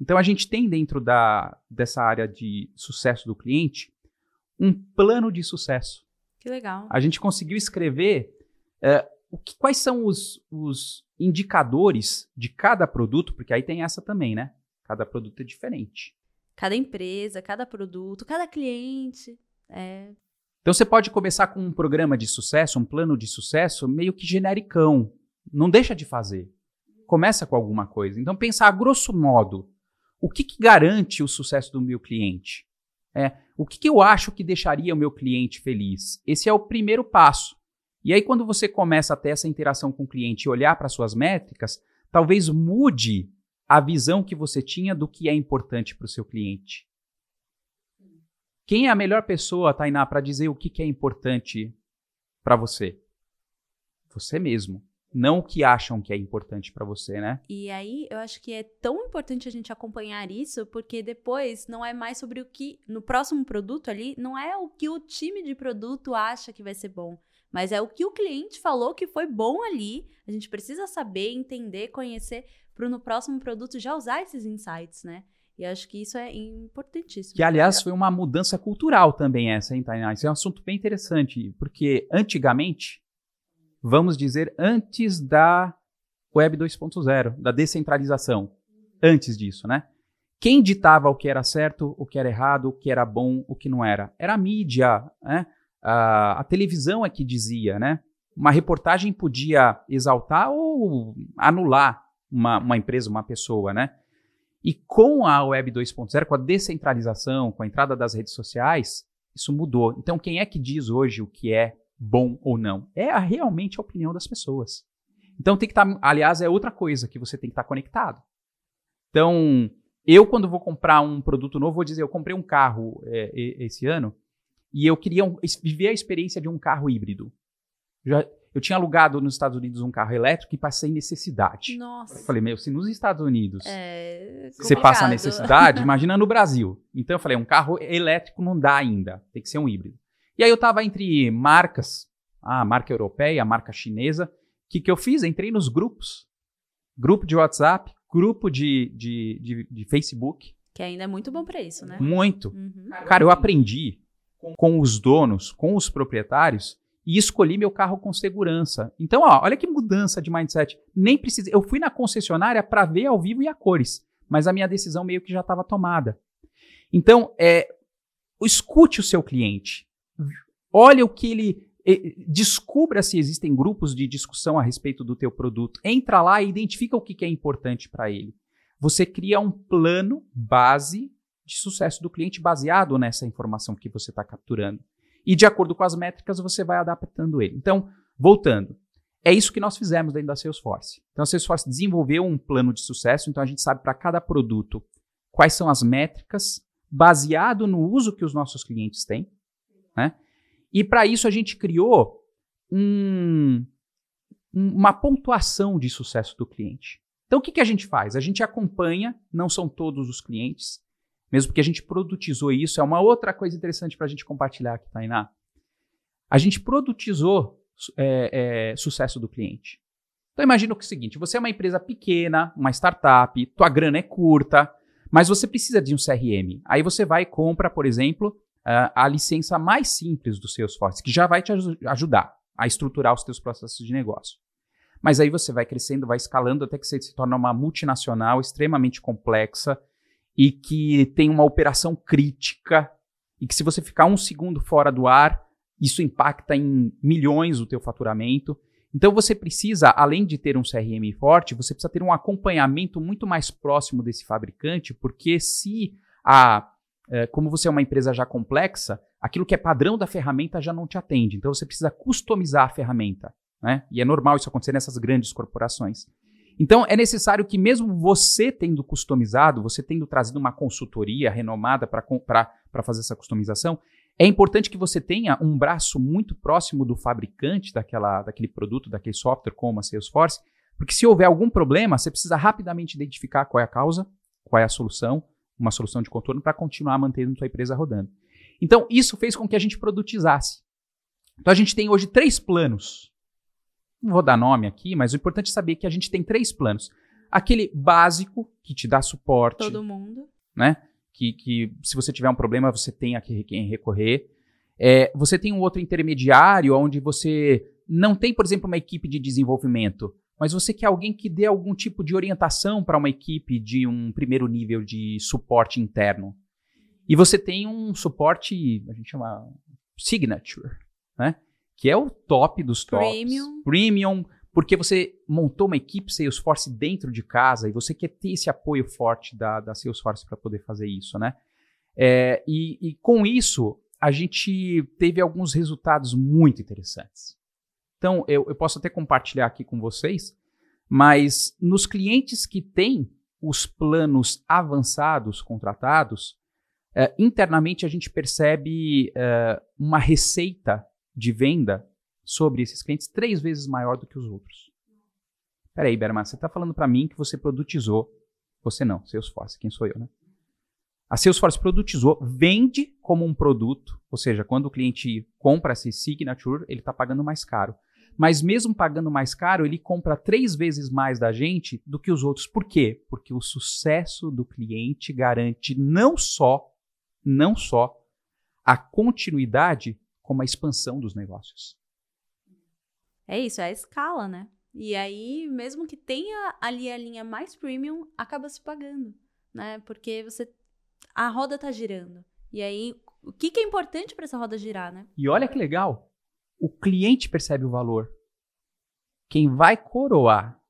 Então a gente tem dentro da, dessa área de sucesso do cliente um plano de sucesso. Que legal. A gente conseguiu escrever o que, quais são os, os indicadores de cada produto, porque aí tem essa também, né? Cada produto é diferente cada empresa, cada produto, cada cliente. É. Então você pode começar com um programa de sucesso, um plano de sucesso meio que genericão. Não deixa de fazer. Começa com alguma coisa. Então pensar a grosso modo, o que, que garante o sucesso do meu cliente? É, o que, que eu acho que deixaria o meu cliente feliz? Esse é o primeiro passo. E aí, quando você começa a ter essa interação com o cliente e olhar para suas métricas, talvez mude a visão que você tinha do que é importante para o seu cliente. Quem é a melhor pessoa, Tainá, para dizer o que, que é importante para você? Você mesmo. Não o que acham que é importante para você, né? E aí, eu acho que é tão importante a gente acompanhar isso, porque depois não é mais sobre o que. No próximo produto ali, não é o que o time de produto acha que vai ser bom, mas é o que o cliente falou que foi bom ali. A gente precisa saber, entender, conhecer, para no próximo produto já usar esses insights, né? E acho que isso é importantíssimo. Que, aliás, foi uma mudança cultural também essa, hein, Tainá? Isso é um assunto bem interessante, porque antigamente, vamos dizer, antes da Web 2.0, da descentralização, antes disso, né? Quem ditava o que era certo, o que era errado, o que era bom, o que não era? Era a mídia, né? A, a televisão é que dizia, né? Uma reportagem podia exaltar ou anular uma, uma empresa, uma pessoa, né? E com a Web 2.0, com a descentralização, com a entrada das redes sociais, isso mudou. Então, quem é que diz hoje o que é bom ou não? É a, realmente a opinião das pessoas. Então, tem que estar. Tá, aliás, é outra coisa que você tem que estar tá conectado. Então, eu, quando vou comprar um produto novo, vou dizer: eu comprei um carro é, esse ano e eu queria um, viver a experiência de um carro híbrido. Já, eu tinha alugado nos Estados Unidos um carro elétrico e passei necessidade. Nossa. Eu falei, meu, se nos Estados Unidos é você passa necessidade, (laughs) imagina no Brasil. Então eu falei, um carro elétrico não dá ainda, tem que ser um híbrido. E aí eu tava entre marcas, a marca europeia, a marca chinesa. O que, que eu fiz? Entrei nos grupos. Grupo de WhatsApp, grupo de, de, de, de Facebook. Que ainda é muito bom para isso, né? Muito. Uhum. Cara, eu aprendi com os donos, com os proprietários, e escolhi meu carro com segurança. Então, ó, olha que mudança de mindset. Nem precisei. Eu fui na concessionária para ver ao vivo e a cores, mas a minha decisão meio que já estava tomada. Então, é, escute o seu cliente. Olha o que ele descubra se existem grupos de discussão a respeito do teu produto. Entra lá e identifica o que, que é importante para ele. Você cria um plano base de sucesso do cliente baseado nessa informação que você está capturando. E de acordo com as métricas, você vai adaptando ele. Então, voltando. É isso que nós fizemos dentro da Salesforce. Então, a Salesforce desenvolveu um plano de sucesso, então a gente sabe para cada produto quais são as métricas, baseado no uso que os nossos clientes têm. Né? E para isso a gente criou um, uma pontuação de sucesso do cliente. Então, o que, que a gente faz? A gente acompanha, não são todos os clientes, mesmo porque a gente produtizou isso, é uma outra coisa interessante para a gente compartilhar aqui, Tainá. A gente produtizou é, é, sucesso do cliente. Então imagina o, seguinte: você é uma empresa pequena, uma startup, tua grana é curta, mas você precisa de um CRM. Aí você vai e compra, por exemplo, a licença mais simples do Salesforce, que já vai te ajudar a estruturar os teus processos de negócio. Mas aí você vai crescendo, vai escalando até que você se torna uma multinacional extremamente complexa, e que tem uma operação crítica e que se você ficar um segundo fora do ar, isso impacta em milhões o teu faturamento. Então você precisa, além de ter um CRM forte, você precisa ter um acompanhamento muito mais próximo desse fabricante, porque se a é, como você é uma empresa já complexa, aquilo que é padrão da ferramenta já não te atende. Então você precisa customizar a ferramenta. Né? E é normal isso acontecer nessas grandes corporações. Então, é necessário que, mesmo você tendo customizado, você tendo trazido uma consultoria renomada para fazer essa customização, é importante que você tenha um braço muito próximo do fabricante daquela, daquele produto, daquele software, como a Salesforce, porque se houver algum problema, você precisa rapidamente identificar qual é a causa, qual é a solução, uma solução de contorno para continuar mantendo a sua empresa rodando. Então, isso fez com que a gente produtizasse. Então, a gente tem hoje três planos não vou dar nome aqui, mas o importante é saber que a gente tem três planos. Aquele básico, que te dá suporte. Todo mundo. Né? Que, que se você tiver um problema, você tem a quem recorrer. É, você tem um outro intermediário, onde você não tem, por exemplo, uma equipe de desenvolvimento, mas você quer alguém que dê algum tipo de orientação para uma equipe de um primeiro nível de suporte interno. E você tem um suporte, a gente chama signature, né? Que é o top dos tops. Premium. Premium, porque você montou uma equipe Salesforce dentro de casa e você quer ter esse apoio forte da, da Salesforce para poder fazer isso, né? É, e, e com isso, a gente teve alguns resultados muito interessantes. Então, eu, eu posso até compartilhar aqui com vocês, mas nos clientes que têm os planos avançados contratados, é, internamente a gente percebe é, uma receita de venda sobre esses clientes três vezes maior do que os outros. Peraí, Berman, você está falando para mim que você produtizou. Você não, Salesforce, quem sou eu, né? A Salesforce produtizou, vende como um produto, ou seja, quando o cliente compra esse signature, ele está pagando mais caro. Mas mesmo pagando mais caro, ele compra três vezes mais da gente do que os outros. Por quê? Porque o sucesso do cliente garante não só, não só a continuidade como a expansão dos negócios. É isso, é a escala, né? E aí, mesmo que tenha ali a linha mais premium, acaba se pagando, né? Porque você a roda tá girando. E aí, o que, que é importante para essa roda girar, né? E olha que legal, o cliente percebe o valor. Quem vai coroar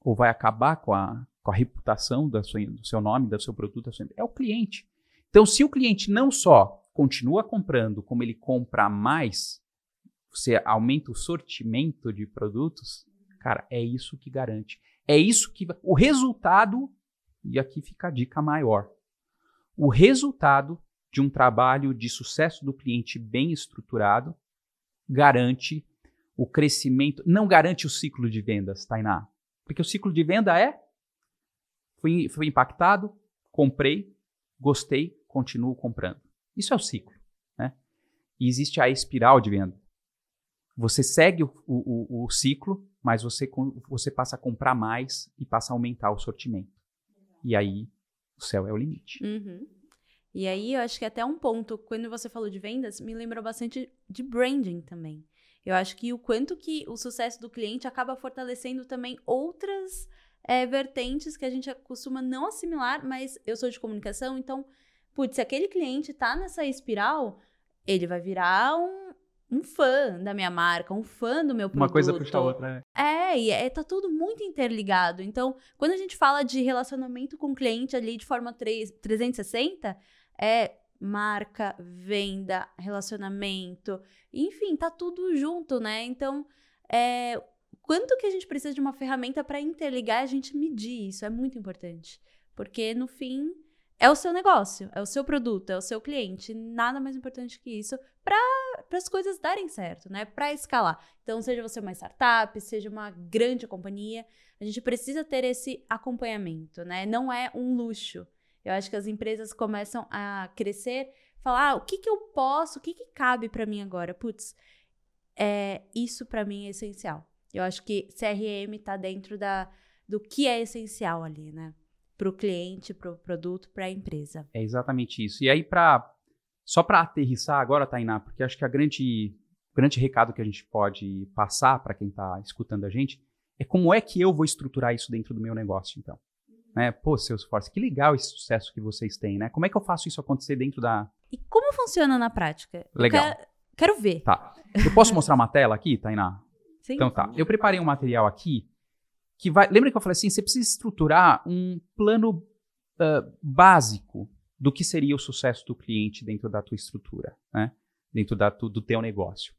ou vai acabar com a, com a reputação da sua, do seu nome, do seu produto, da sua, é o cliente. Então, se o cliente não só continua comprando, como ele compra mais, você aumenta o sortimento de produtos, cara, é isso que garante. É isso que. O resultado, e aqui fica a dica maior: o resultado de um trabalho de sucesso do cliente bem estruturado garante o crescimento, não garante o ciclo de vendas, Tainá. Porque o ciclo de venda é: fui, fui impactado, comprei, gostei, continuo comprando. Isso é o ciclo. Né? E existe a espiral de venda. Você segue o, o, o, ciclo, mas você, você passa a comprar mais e passa a aumentar o sortimento. E aí, o céu é o limite. Uhum. E aí, eu acho que até um ponto, quando você falou de vendas, me lembrou bastante de branding também. Eu acho que o quanto que o sucesso do cliente acaba fortalecendo também outras é, vertentes que a gente costuma não assimilar, mas eu sou de comunicação, então, putz, se aquele cliente tá nessa espiral, ele vai virar um, um fã da minha marca, um fã do meu produto. Uma coisa puxa a outra, né? É, e é, tá tudo muito interligado. Então, quando a gente fala de relacionamento com o cliente ali de forma 3, 360, é marca, venda, relacionamento, enfim, tá tudo junto, né? Então, é, quanto que a gente precisa de uma ferramenta para interligar a gente medir isso? É muito importante. Porque, no fim, é o seu negócio, é o seu produto, é o seu cliente. Nada mais importante que isso para as coisas darem certo, né? Para escalar. Então, seja você uma startup, seja uma grande companhia, a gente precisa ter esse acompanhamento, né? Não é um luxo. Eu acho que as empresas começam a crescer, falar, ah, o que, que eu posso, o que, que cabe para mim agora? Putz, é, isso para mim é essencial. Eu acho que CRM está dentro da, do que é essencial ali, né? Para o cliente, para o produto, para a empresa. É exatamente isso. E aí, para só para aterrissar agora, Tainá, porque acho que a grande, grande recado que a gente pode passar para quem está escutando a gente é como é que eu vou estruturar isso dentro do meu negócio, então. Né? Pô, Salesforce, que legal esse sucesso que vocês têm, né? Como é que eu faço isso acontecer dentro da... E como funciona na prática? Legal. Quero, quero, ver. Tá. Eu posso (laughs) mostrar uma tela aqui, Tainá? Sim. Então tá. Eu preparei um material aqui que vai. Lembra que eu falei assim? Você precisa estruturar um plano uh, básico do que seria o sucesso do cliente dentro da tua estrutura, né? Dentro da tu, do teu negócio.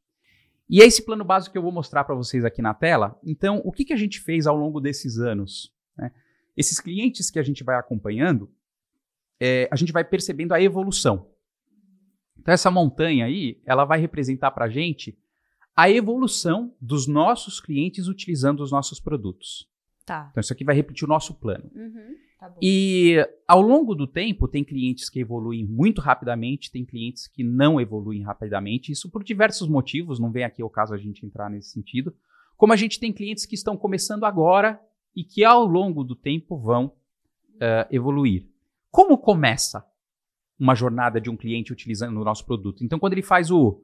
E é esse plano básico que eu vou mostrar para vocês aqui na tela. Então, o que, que a gente fez ao longo desses anos? Né? Esses clientes que a gente vai acompanhando, é, a gente vai percebendo a evolução. Então, essa montanha aí, ela vai representar para a gente a evolução dos nossos clientes utilizando os nossos produtos. Tá. Então, isso aqui vai repetir o nosso plano. Uhum, tá e ao longo do tempo, tem clientes que evoluem muito rapidamente, tem clientes que não evoluem rapidamente, isso por diversos motivos, não vem aqui o caso a gente entrar nesse sentido. Como a gente tem clientes que estão começando agora e que ao longo do tempo vão uh, evoluir. Como começa uma jornada de um cliente utilizando o nosso produto? Então, quando ele faz o.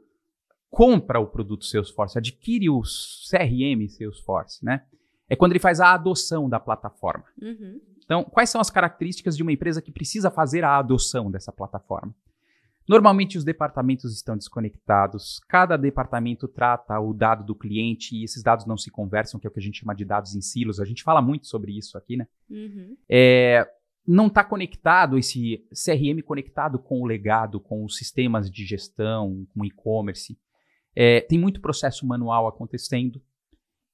compra o produto Salesforce, adquire o CRM Salesforce, né? É quando ele faz a adoção da plataforma. Uhum. Então, quais são as características de uma empresa que precisa fazer a adoção dessa plataforma? Normalmente os departamentos estão desconectados, cada departamento trata o dado do cliente e esses dados não se conversam, que é o que a gente chama de dados em silos. A gente fala muito sobre isso aqui, né? Uhum. É, não está conectado, esse CRM conectado com o legado, com os sistemas de gestão, com e-commerce. É, tem muito processo manual acontecendo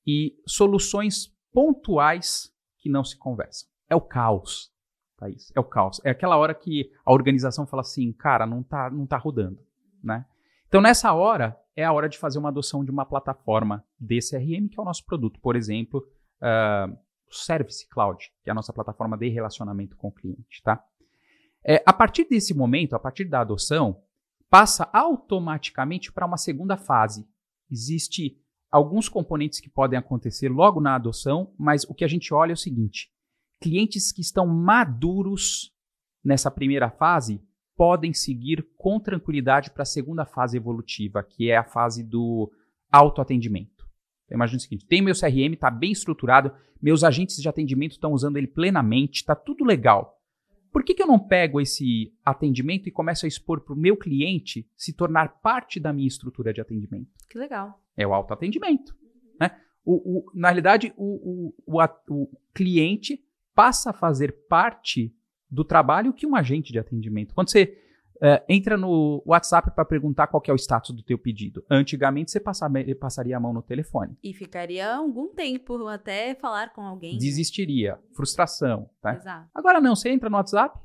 e soluções pontuais que não se conversam. É o caos, Thaís. É o caos. É aquela hora que a organização fala assim, cara, não tá, não tá rodando, né? Então, nessa hora, é a hora de fazer uma adoção de uma plataforma de CRM, que é o nosso produto. Por exemplo, uh, o Service Cloud, que é a nossa plataforma de relacionamento com o cliente, tá? É, a partir desse momento, a partir da adoção, passa automaticamente para uma segunda fase. Existe alguns componentes que podem acontecer logo na adoção, mas o que a gente olha é o seguinte: clientes que estão maduros nessa primeira fase podem seguir com tranquilidade para a segunda fase evolutiva, que é a fase do autoatendimento. Então, imagina o seguinte: tem meu CRM, está bem estruturado, meus agentes de atendimento estão usando ele plenamente, está tudo legal. Por que, que eu não pego esse atendimento e começo a expor para o meu cliente se tornar parte da minha estrutura de atendimento? Que legal. É o autoatendimento. Né? O, o, na realidade, o, o, o, cliente passa a fazer parte do trabalho que um agente de atendimento. Quando você uh, entra no WhatsApp para perguntar qual é o status do teu pedido, antigamente você passava, passaria a mão no telefone. E ficaria algum tempo até falar com alguém. Né? Desistiria. Frustração. Tá? Exato. Agora não, você entra no WhatsApp,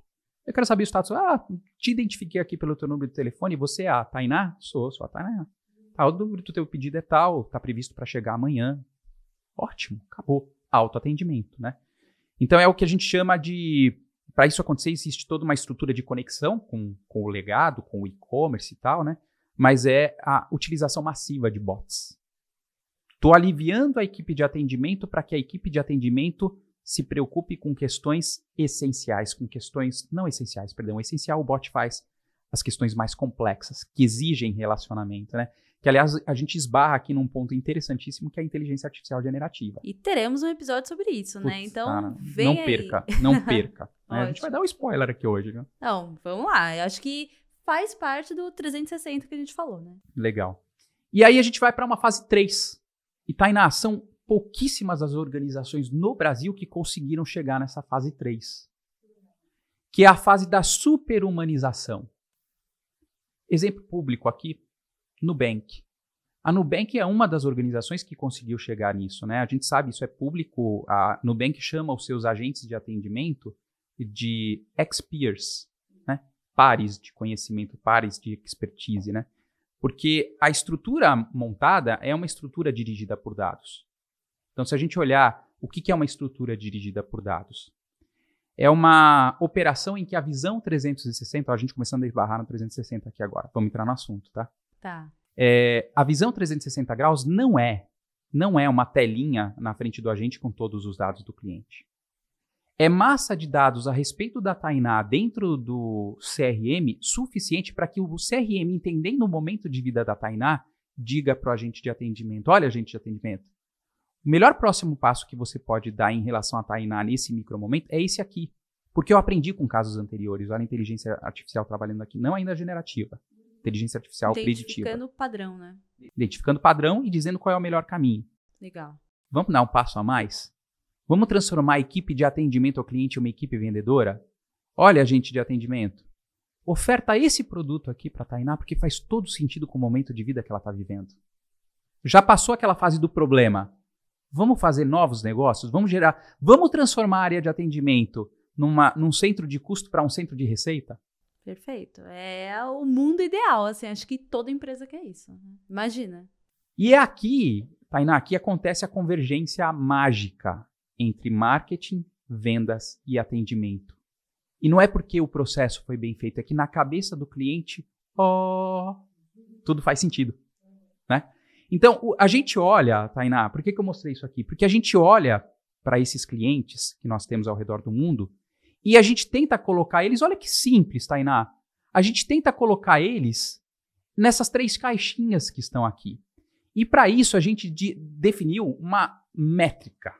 eu quero saber o status. Ah, te identifiquei aqui pelo teu número de telefone, você é a Tainá? Sou, sou a Tainá. Tá, o número do teu pedido é tal, tá previsto para chegar amanhã. Ótimo, acabou. Autoatendimento, né? Então é o que a gente chama de. Para isso acontecer, existe toda uma estrutura de conexão com, com o legado, com o e-commerce e tal, né? Mas é a utilização massiva de bots. Estou aliviando a equipe de atendimento para que a equipe de atendimento se preocupe com questões essenciais, com questões não essenciais, perdão, essencial o bot faz as questões mais complexas, que exigem relacionamento, né? Que, aliás, a gente esbarra aqui num ponto interessantíssimo que é a inteligência artificial generativa. E teremos um episódio sobre isso, né? Então, cara, vem Não aí. perca, não perca. (laughs) né? A gente vai dar um spoiler aqui hoje, né? Não, vamos lá. Eu acho que faz parte do 360 que a gente falou, né? Legal. E aí a gente vai para uma fase 3. E Tainá, são pouquíssimas as organizações no Brasil que conseguiram chegar nessa fase 3. Que é a fase da superhumanização. Exemplo público aqui, Nubank. A Nubank é uma das organizações que conseguiu chegar nisso, né? A gente sabe, isso é público. A Nubank chama os seus agentes de atendimento de ex-peers, né? Pares de conhecimento, pares de expertise, né? Porque a estrutura montada é uma estrutura dirigida por dados. Então, se a gente olhar o que é uma estrutura dirigida por dados, é uma operação em que a visão 360, ó, a gente começando a esbarrar no 360 aqui agora, vamos entrar no assunto, tá? Tá. É, a visão 360 graus não é, não é uma telinha na frente do agente com todos os dados do cliente. É massa de dados a respeito da Tainá dentro do CRM suficiente para que o CRM, entendendo o momento de vida da Tainá, diga para o agente de atendimento: olha, agente de atendimento, o melhor próximo passo que você pode dar em relação a Tainá nesse micromomento é esse aqui. Porque eu aprendi com casos anteriores, olha a inteligência artificial trabalhando aqui, não ainda generativa, inteligência artificial preditiva. Identificando o padrão, né? Identificando o padrão e dizendo qual é o melhor caminho. Legal. Vamos dar um passo a mais? Vamos transformar a equipe de atendimento ao cliente em uma equipe vendedora? Olha, agente de atendimento, oferta esse produto aqui para a Tainá porque faz todo sentido com o momento de vida que ela está vivendo. Já passou aquela fase do problema. Vamos fazer novos negócios? Vamos gerar. Vamos transformar a área de atendimento numa, num centro de custo para um centro de receita? Perfeito. É o mundo ideal, assim. Acho que toda empresa quer isso. né? Imagina. E é aqui, Tainá, aqui acontece a convergência mágica entre marketing, vendas e atendimento. E não é porque o processo foi bem feito, é que na cabeça do cliente, ó, tudo faz sentido, né? Então, a gente olha, Tainá, por que, que eu mostrei isso aqui? Porque a gente olha para esses clientes que nós temos ao redor do mundo e a gente tenta colocar eles, olha que simples, Tainá. A gente tenta colocar eles nessas três caixinhas que estão aqui. E para isso a gente de- definiu uma métrica.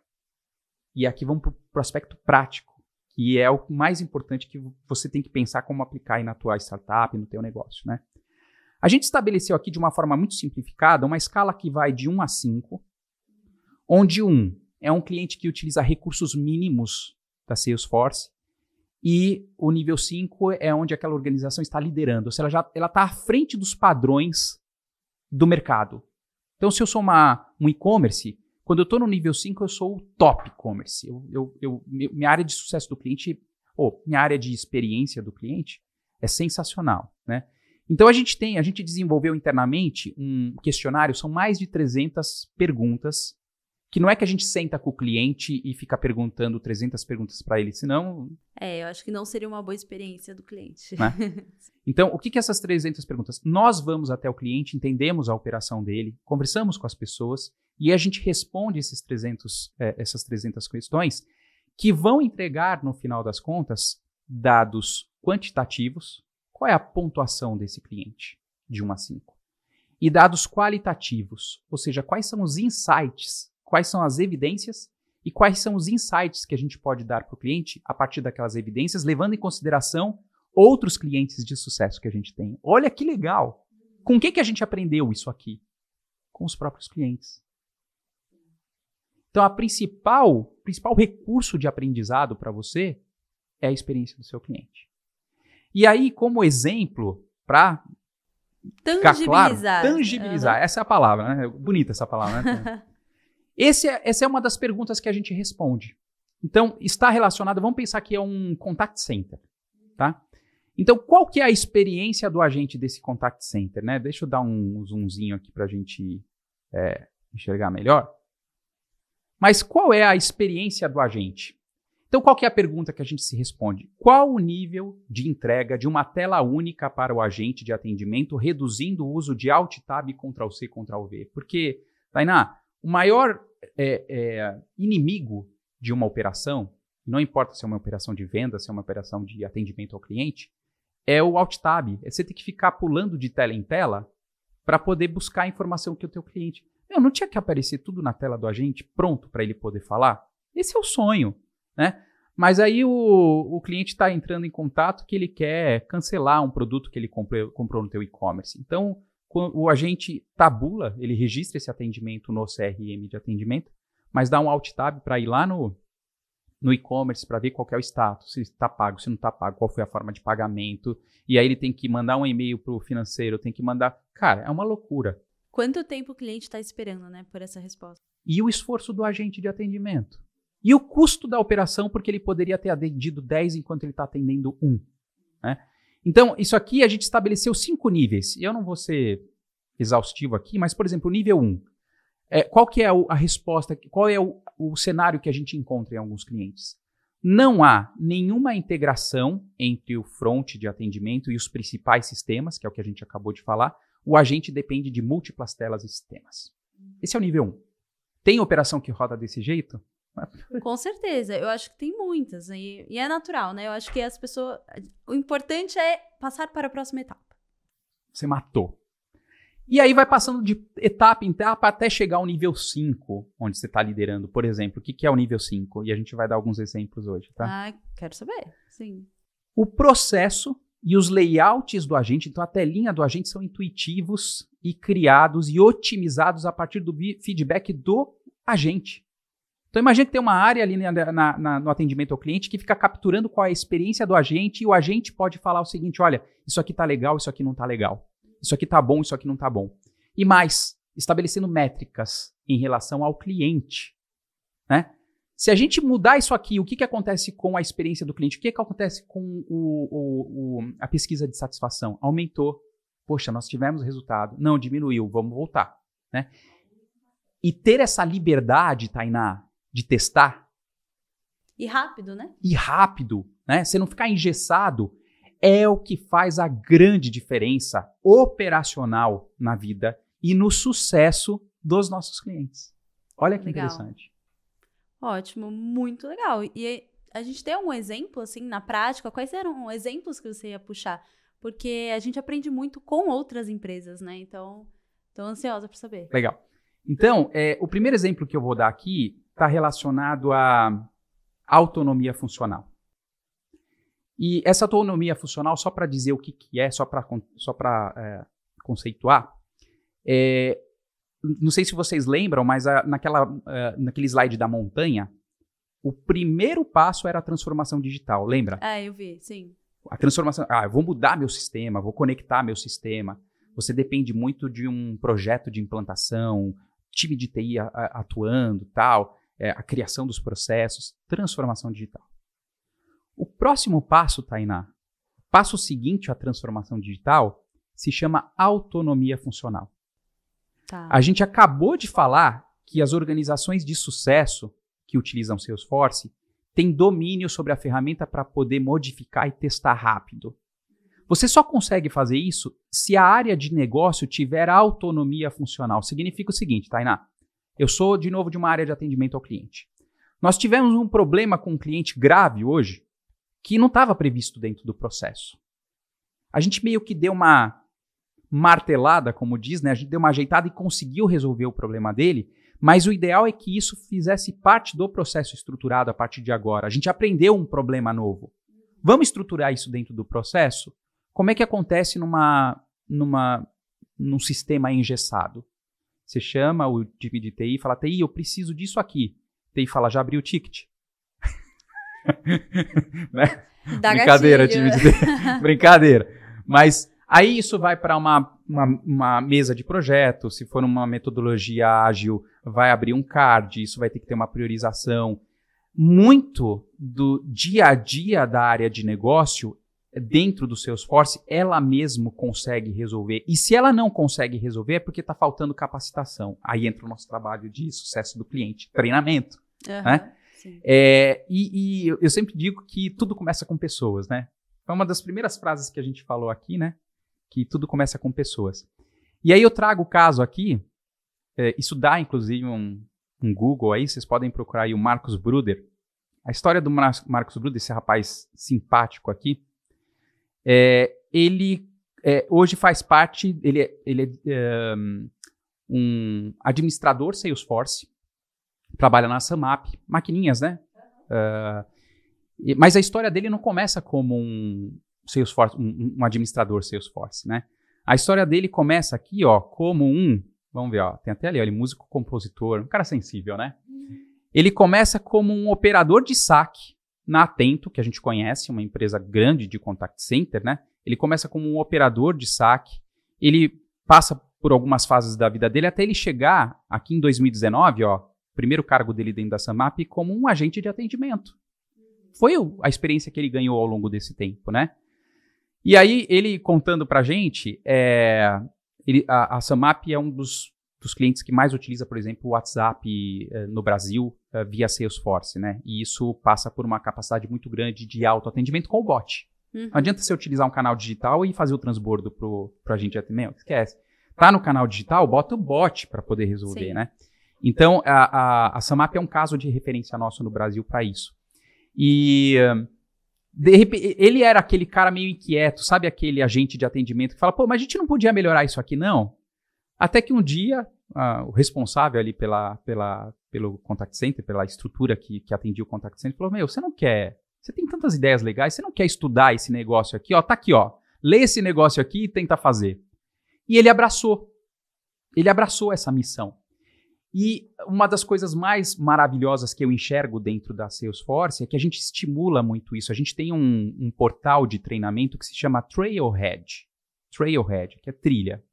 E aqui vamos para o aspecto prático, que é o mais importante que você tem que pensar como aplicar aí na tua startup, no teu negócio, né? A gente estabeleceu aqui de uma forma muito simplificada uma escala que vai de 1 a 5, onde 1 é um cliente que utiliza recursos mínimos da Salesforce e o nível 5 é onde aquela organização está liderando, ou seja, ela já ela está à frente dos padrões do mercado. Então, se eu sou uma, um e-commerce, quando eu estou no nível 5, eu sou o top e-commerce. Eu, eu, eu, minha área de sucesso do cliente, ou minha área de experiência do cliente, é sensacional, né? Então a gente tem, a gente desenvolveu internamente um questionário, são mais de 300 perguntas, que não é que a gente senta com o cliente e fica perguntando 300 perguntas para ele, senão É, eu acho que não seria uma boa experiência do cliente. Né? (laughs) Então, o que que essas 300 perguntas? Nós vamos até o cliente, entendemos a operação dele, conversamos com as pessoas e a gente responde esses 300, eh, essas 300 questões que vão entregar, no final das contas, dados quantitativos. Qual é a pontuação desse cliente? De 1 a 5. E dados qualitativos, ou seja, quais são os insights, quais são as evidências e quais são os insights que a gente pode dar para o cliente a partir daquelas evidências, levando em consideração outros clientes de sucesso que a gente tem. Olha que legal! Com o que, que a gente aprendeu isso aqui? Com os próprios clientes. Então, a principal, principal recurso de aprendizado para você é a experiência do seu cliente. E aí, como exemplo, para tangibilizar, claro, tangibilizar, uhum. essa é a palavra, né? Bonita essa palavra, né? (laughs) Esse é, essa é uma das perguntas que a gente responde. Então, está relacionado, vamos pensar que é um contact center, tá? Então, qual que é a experiência do agente desse contact center, né? Deixa eu dar um zoomzinho aqui para a gente é, enxergar melhor. Mas qual é a experiência do agente? Então, qual que é a pergunta que a gente se responde? Qual o nível de entrega de uma tela única para o agente de atendimento, reduzindo o uso de Alt Tab, Ctrl C, Ctrl V? Porque, Tainá, o maior é, é, inimigo de uma operação, não importa se é uma operação de venda, se é uma operação de atendimento ao cliente, é o Alt Tab. É você ter que ficar pulando de tela em tela para poder buscar a informação que o teu cliente. Meu, não tinha que aparecer tudo na tela do agente pronto para ele poder falar? Esse é o sonho, né? Mas aí o, o cliente está entrando em contato que ele quer cancelar um produto que ele comprou, comprou no teu e-commerce. Então, o agente tabula, ele registra esse atendimento no CRM de atendimento, mas dá um alt tab para ir lá no, no e-commerce para ver qual é o status, se está pago, se não está pago, qual foi a forma de pagamento. E aí ele tem que mandar um e-mail para o financeiro, tem que mandar. Cara, é uma loucura. Quanto tempo o cliente está esperando, né, por essa resposta? E o esforço do agente de atendimento. E o custo da operação, porque ele poderia ter atendido 10 enquanto ele está atendendo 1. Né? Então, isso aqui a gente estabeleceu cinco níveis. Eu não vou ser exaustivo aqui, mas, por exemplo, o nível 1. É, qual que é a resposta, qual é o, o cenário que a gente encontra em alguns clientes? Não há nenhuma integração entre o front de atendimento e os principais sistemas, que é o que a gente acabou de falar. O agente depende de múltiplas telas e sistemas. Esse é o nível 1. Tem operação que roda desse jeito? (laughs) Com certeza, eu acho que tem muitas. E, e, é natural, né? Eu acho que as pessoas. O importante é passar para a próxima etapa. Você matou. E aí vai passando de etapa em etapa até chegar ao nível 5, onde você está liderando. Por exemplo, o que, que é o nível 5? E a gente vai dar alguns exemplos hoje, tá? Ah, quero saber. Sim. O processo e os layouts do agente, então a telinha do agente são intuitivos e criados e otimizados a partir do feedback do agente. Então imagine que tem uma área ali na, na, na, no atendimento ao cliente que fica capturando qual é a experiência do agente e o agente pode falar o seguinte, olha, isso aqui está legal, isso aqui não está legal. Isso aqui está bom, isso aqui não está bom. E mais, estabelecendo métricas em relação ao cliente. Né? Se a gente mudar isso aqui, o que, que acontece com a experiência do cliente? O que, que acontece com o, o, o, a pesquisa de satisfação? Aumentou. Poxa, nós tivemos resultado. Não, diminuiu, vamos voltar. Né? E ter essa liberdade, Tainá, de testar. E rápido, né? E rápido, né? Você não ficar engessado é o que faz a grande diferença operacional na vida e no sucesso dos nossos clientes. Olha que legal. interessante. Ótimo, muito legal. E a gente tem um exemplo, assim, na prática? Quais eram exemplos que você ia puxar? Porque a gente aprende muito com outras empresas, né? Então, estou ansiosa para saber. Legal. Então, é, o primeiro exemplo que eu vou dar aqui está relacionado à autonomia funcional. E essa autonomia funcional, só para dizer o que, que é, só para só é, conceituar, é, não sei se vocês lembram, mas a, naquela, uh, naquele slide da montanha, o primeiro passo era a transformação digital, lembra? Ah, eu vi, sim. A transformação, ah, eu vou mudar meu sistema, vou conectar meu sistema. Você depende muito de um projeto de implantação, time de TI a, atuando, tal é, a criação dos processos, transformação digital. O próximo passo, Tainá, passo seguinte à transformação digital, se chama autonomia funcional. Tá. A gente acabou de falar que as organizações de sucesso que utilizam Salesforce têm domínio sobre a ferramenta para poder modificar e testar rápido. Você só consegue fazer isso se a área de negócio tiver autonomia funcional. Significa o seguinte, Tainá. Eu sou, de novo, de uma área de atendimento ao cliente. Nós tivemos um problema com um cliente grave hoje que não estava previsto dentro do processo. A gente meio que deu uma martelada, como diz, né? A gente deu uma ajeitada e conseguiu resolver o problema dele, mas o ideal é que isso fizesse parte do processo estruturado a partir de agora. A gente aprendeu um problema novo. Vamos estruturar isso dentro do processo? Como é que acontece numa, numa, num sistema engessado? Você chama o time de TI e fala, TI, eu preciso disso aqui. que falar, já abriu o ticket. (laughs) né? Brincadeira, gatilho. time de... (laughs) Brincadeira. Mas aí isso vai para uma, uma, uma mesa de projeto, se for uma metodologia ágil, vai abrir um card, isso vai ter que ter uma priorização. Muito do dia a dia da área de negócio, dentro do Salesforce, ela mesmo consegue resolver. E se ela não consegue resolver, é porque está faltando capacitação. Aí entra o nosso trabalho de sucesso do cliente, treinamento. Aham, né? É, e, e eu sempre digo que tudo começa com pessoas, né? Foi uma das primeiras frases que a gente falou aqui, né? Que tudo começa com pessoas. E aí eu trago o caso aqui, é, isso dá inclusive um, um Google aí, vocês podem procurar aí o Marcos Bruder. A história do Mar Marcos Bruder, esse rapaz simpático aqui, é, ele é, hoje faz parte, ele é, ele é é, um administrador Salesforce, trabalha na Samap, maquininhas, né? E- mas a história dele não começa como um Salesforce, um, um administrador Salesforce, né? A história dele começa aqui, ó, como um, vamos ver, ó, tem até ali, ó, ele músico, compositor, um cara sensível, né? Ele começa como um operador de saque na Atento, que a gente conhece, uma empresa grande de contact center, né? Ele começa como um operador de saque, ele passa por algumas fases da vida dele até ele chegar aqui em 2019, ó, primeiro cargo dele dentro da Samap como um agente de atendimento. Foi a experiência que ele ganhou ao longo desse tempo, né? E aí, ele contando pra gente, é, ele- a, a Samap é um dos, dos clientes que mais utiliza, por exemplo, o WhatsApp eh, no Brasil eh, via Salesforce, né? E isso passa por uma capacidade muito grande de autoatendimento com o bot. Uhum. Não adianta você utilizar um canal digital e fazer o transbordo pro, pro agente de atendimento. Esquece. Tá no canal digital, bota o bot para poder resolver, Sim. né? Então, a, a, a Samap é um caso de referência nosso no Brasil para isso. E eh, de repente, ele era aquele cara meio inquieto, sabe aquele agente de atendimento que fala, pô, mas a gente não podia melhorar isso aqui, não? Até que um dia, ah, o responsável ali pela, pela, pelo contact center, pela estrutura que, que atendia o contact center, falou, meu, você não quer, você tem tantas ideias legais, você não quer estudar esse negócio aqui, ó, tá aqui, ó, lê esse negócio aqui e tenta fazer. E ele abraçou, ele abraçou essa missão. E uma das coisas mais maravilhosas que eu enxergo dentro da Salesforce é que a gente estimula muito isso. A gente tem um, um portal de treinamento que se chama Trailhead. Trailhead, que é trilha.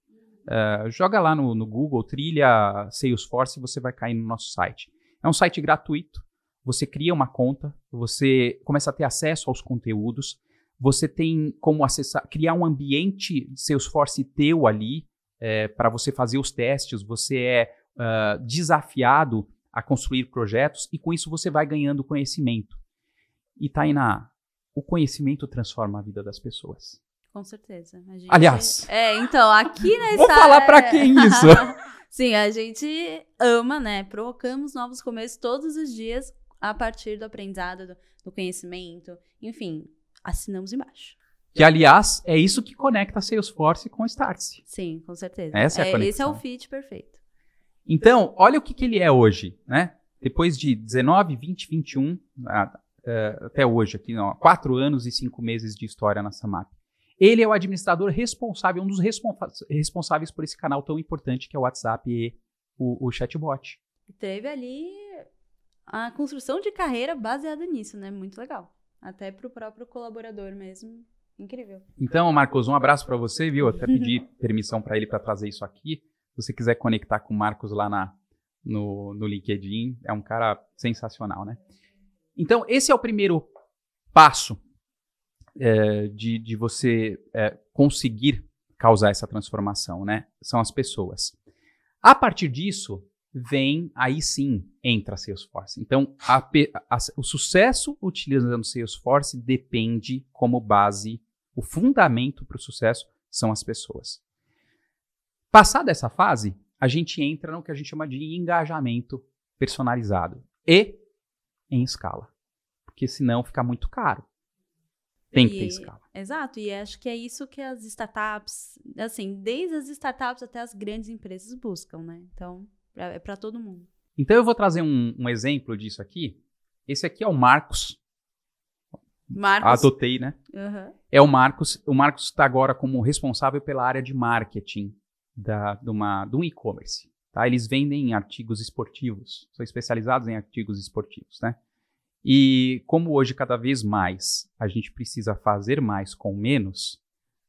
Uh, joga lá no, no Google, trilha Salesforce, e você vai cair no nosso site. É um site gratuito. Você cria uma conta, você começa a ter acesso aos conteúdos, você tem como acessar, criar um ambiente Salesforce teu ali para você fazer os testes. Você é uh, desafiado a construir projetos e com isso você vai ganhando conhecimento. E Tainá, o conhecimento transforma a vida das pessoas. Com certeza. Gente- Aliás. É, então, aqui nessa. Vou falar pra quem (laughs) isso? Sim, a gente ama, né? Provocamos novos começos todos os dias a partir do aprendizado, do, do conhecimento. Enfim, assinamos embaixo. Que, aliás, é isso que conecta a Salesforce com o Startse. Sim, com certeza. Essa é a esse é conexão. o fit perfeito. Então, olha o que, que ele é hoje, né? Depois de 19, 20, 21, ah, eh, até hoje, aqui, quatro anos e cinco meses de história na Samap. Ele é o administrador responsável, um dos responsáveis por esse canal tão importante que é o WhatsApp e o, o chatbot. Teve ali a construção de carreira baseada nisso, né? Muito legal. Até pro próprio colaborador mesmo. Incrível. Então, Marcos, um abraço para você, viu? Até pedi (laughs) permissão para ele para trazer isso aqui. Se você quiser conectar com o Marcos lá na, no, no LinkedIn, é um cara sensacional, né? Então, esse é o primeiro passo é, de, de você é, conseguir causar essa transformação, né? São as pessoas. A partir disso, vem, aí sim, entra a Salesforce. Então, a a- o sucesso utilizando Salesforce depende como base, o fundamento para o sucesso são as pessoas. Passada essa fase, a gente entra no que a gente chama de engajamento personalizado e em escala. Porque senão fica muito caro. Tem que ter E- escala. Exato, e acho que é isso que as startups, assim, desde as startups até as grandes empresas buscam, né? Então, é pra todo mundo. Então eu vou trazer um, um exemplo disso aqui. Esse aqui é o Marcos. Marcos. Adotei, né? Aham. é o Marcos. O Marcos está agora como responsável pela área de marketing da, de, uma, de um e-commerce. tá? Eles vendem artigos esportivos, são especializados em artigos esportivos, né? E como hoje cada vez mais a gente precisa fazer mais com menos,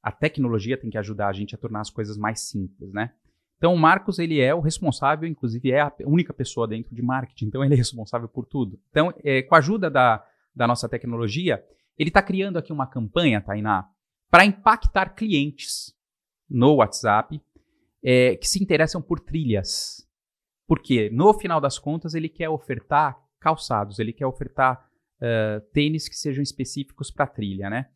a tecnologia tem que ajudar a gente a tornar as coisas mais simples, né? Então o Marcos ele é o responsável, inclusive é a única pessoa dentro de marketing, então ele é responsável por tudo. Então, é, com a ajuda da, da nossa tecnologia, ele está criando aqui uma campanha, Tainá, para impactar clientes no WhatsApp é, que se interessam por trilhas. Porque, no final das contas, ele quer ofertar calçados, ele quer ofertar uh, tênis que sejam específicos para trilha, né?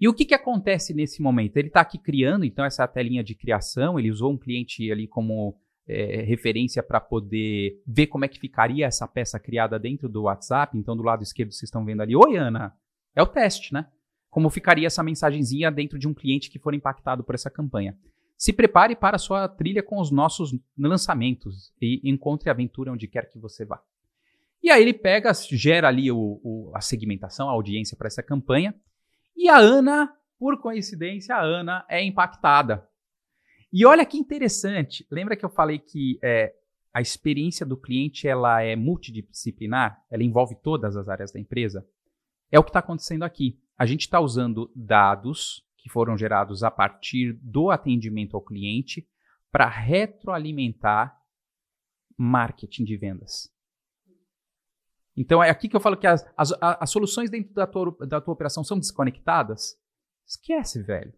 E o que, que acontece nesse momento? Ele está aqui criando, então, essa telinha de criação, ele usou um cliente ali como é, referência para poder ver como é que ficaria essa peça criada dentro do WhatsApp. Então, do lado esquerdo vocês estão vendo ali, oi Ana, é o teste, né? Como ficaria essa mensagenzinha dentro de um cliente que for impactado por essa campanha. Se prepare para a sua trilha com os nossos lançamentos e encontre aventura onde quer que você vá. E aí ele pega, gera ali o, o, a segmentação, a audiência para essa campanha. E a Ana, por coincidência, a Ana é impactada. E olha que interessante. Lembra que eu falei que é, a experiência do cliente ela é multidisciplinar? Ela envolve todas as áreas da empresa? É o que está acontecendo aqui. A gente está usando dados que foram gerados a partir do atendimento ao cliente para retroalimentar marketing de vendas. Então é aqui que eu falo que as, as, as soluções dentro da tua, da tua operação são desconectadas. Esquece, velho.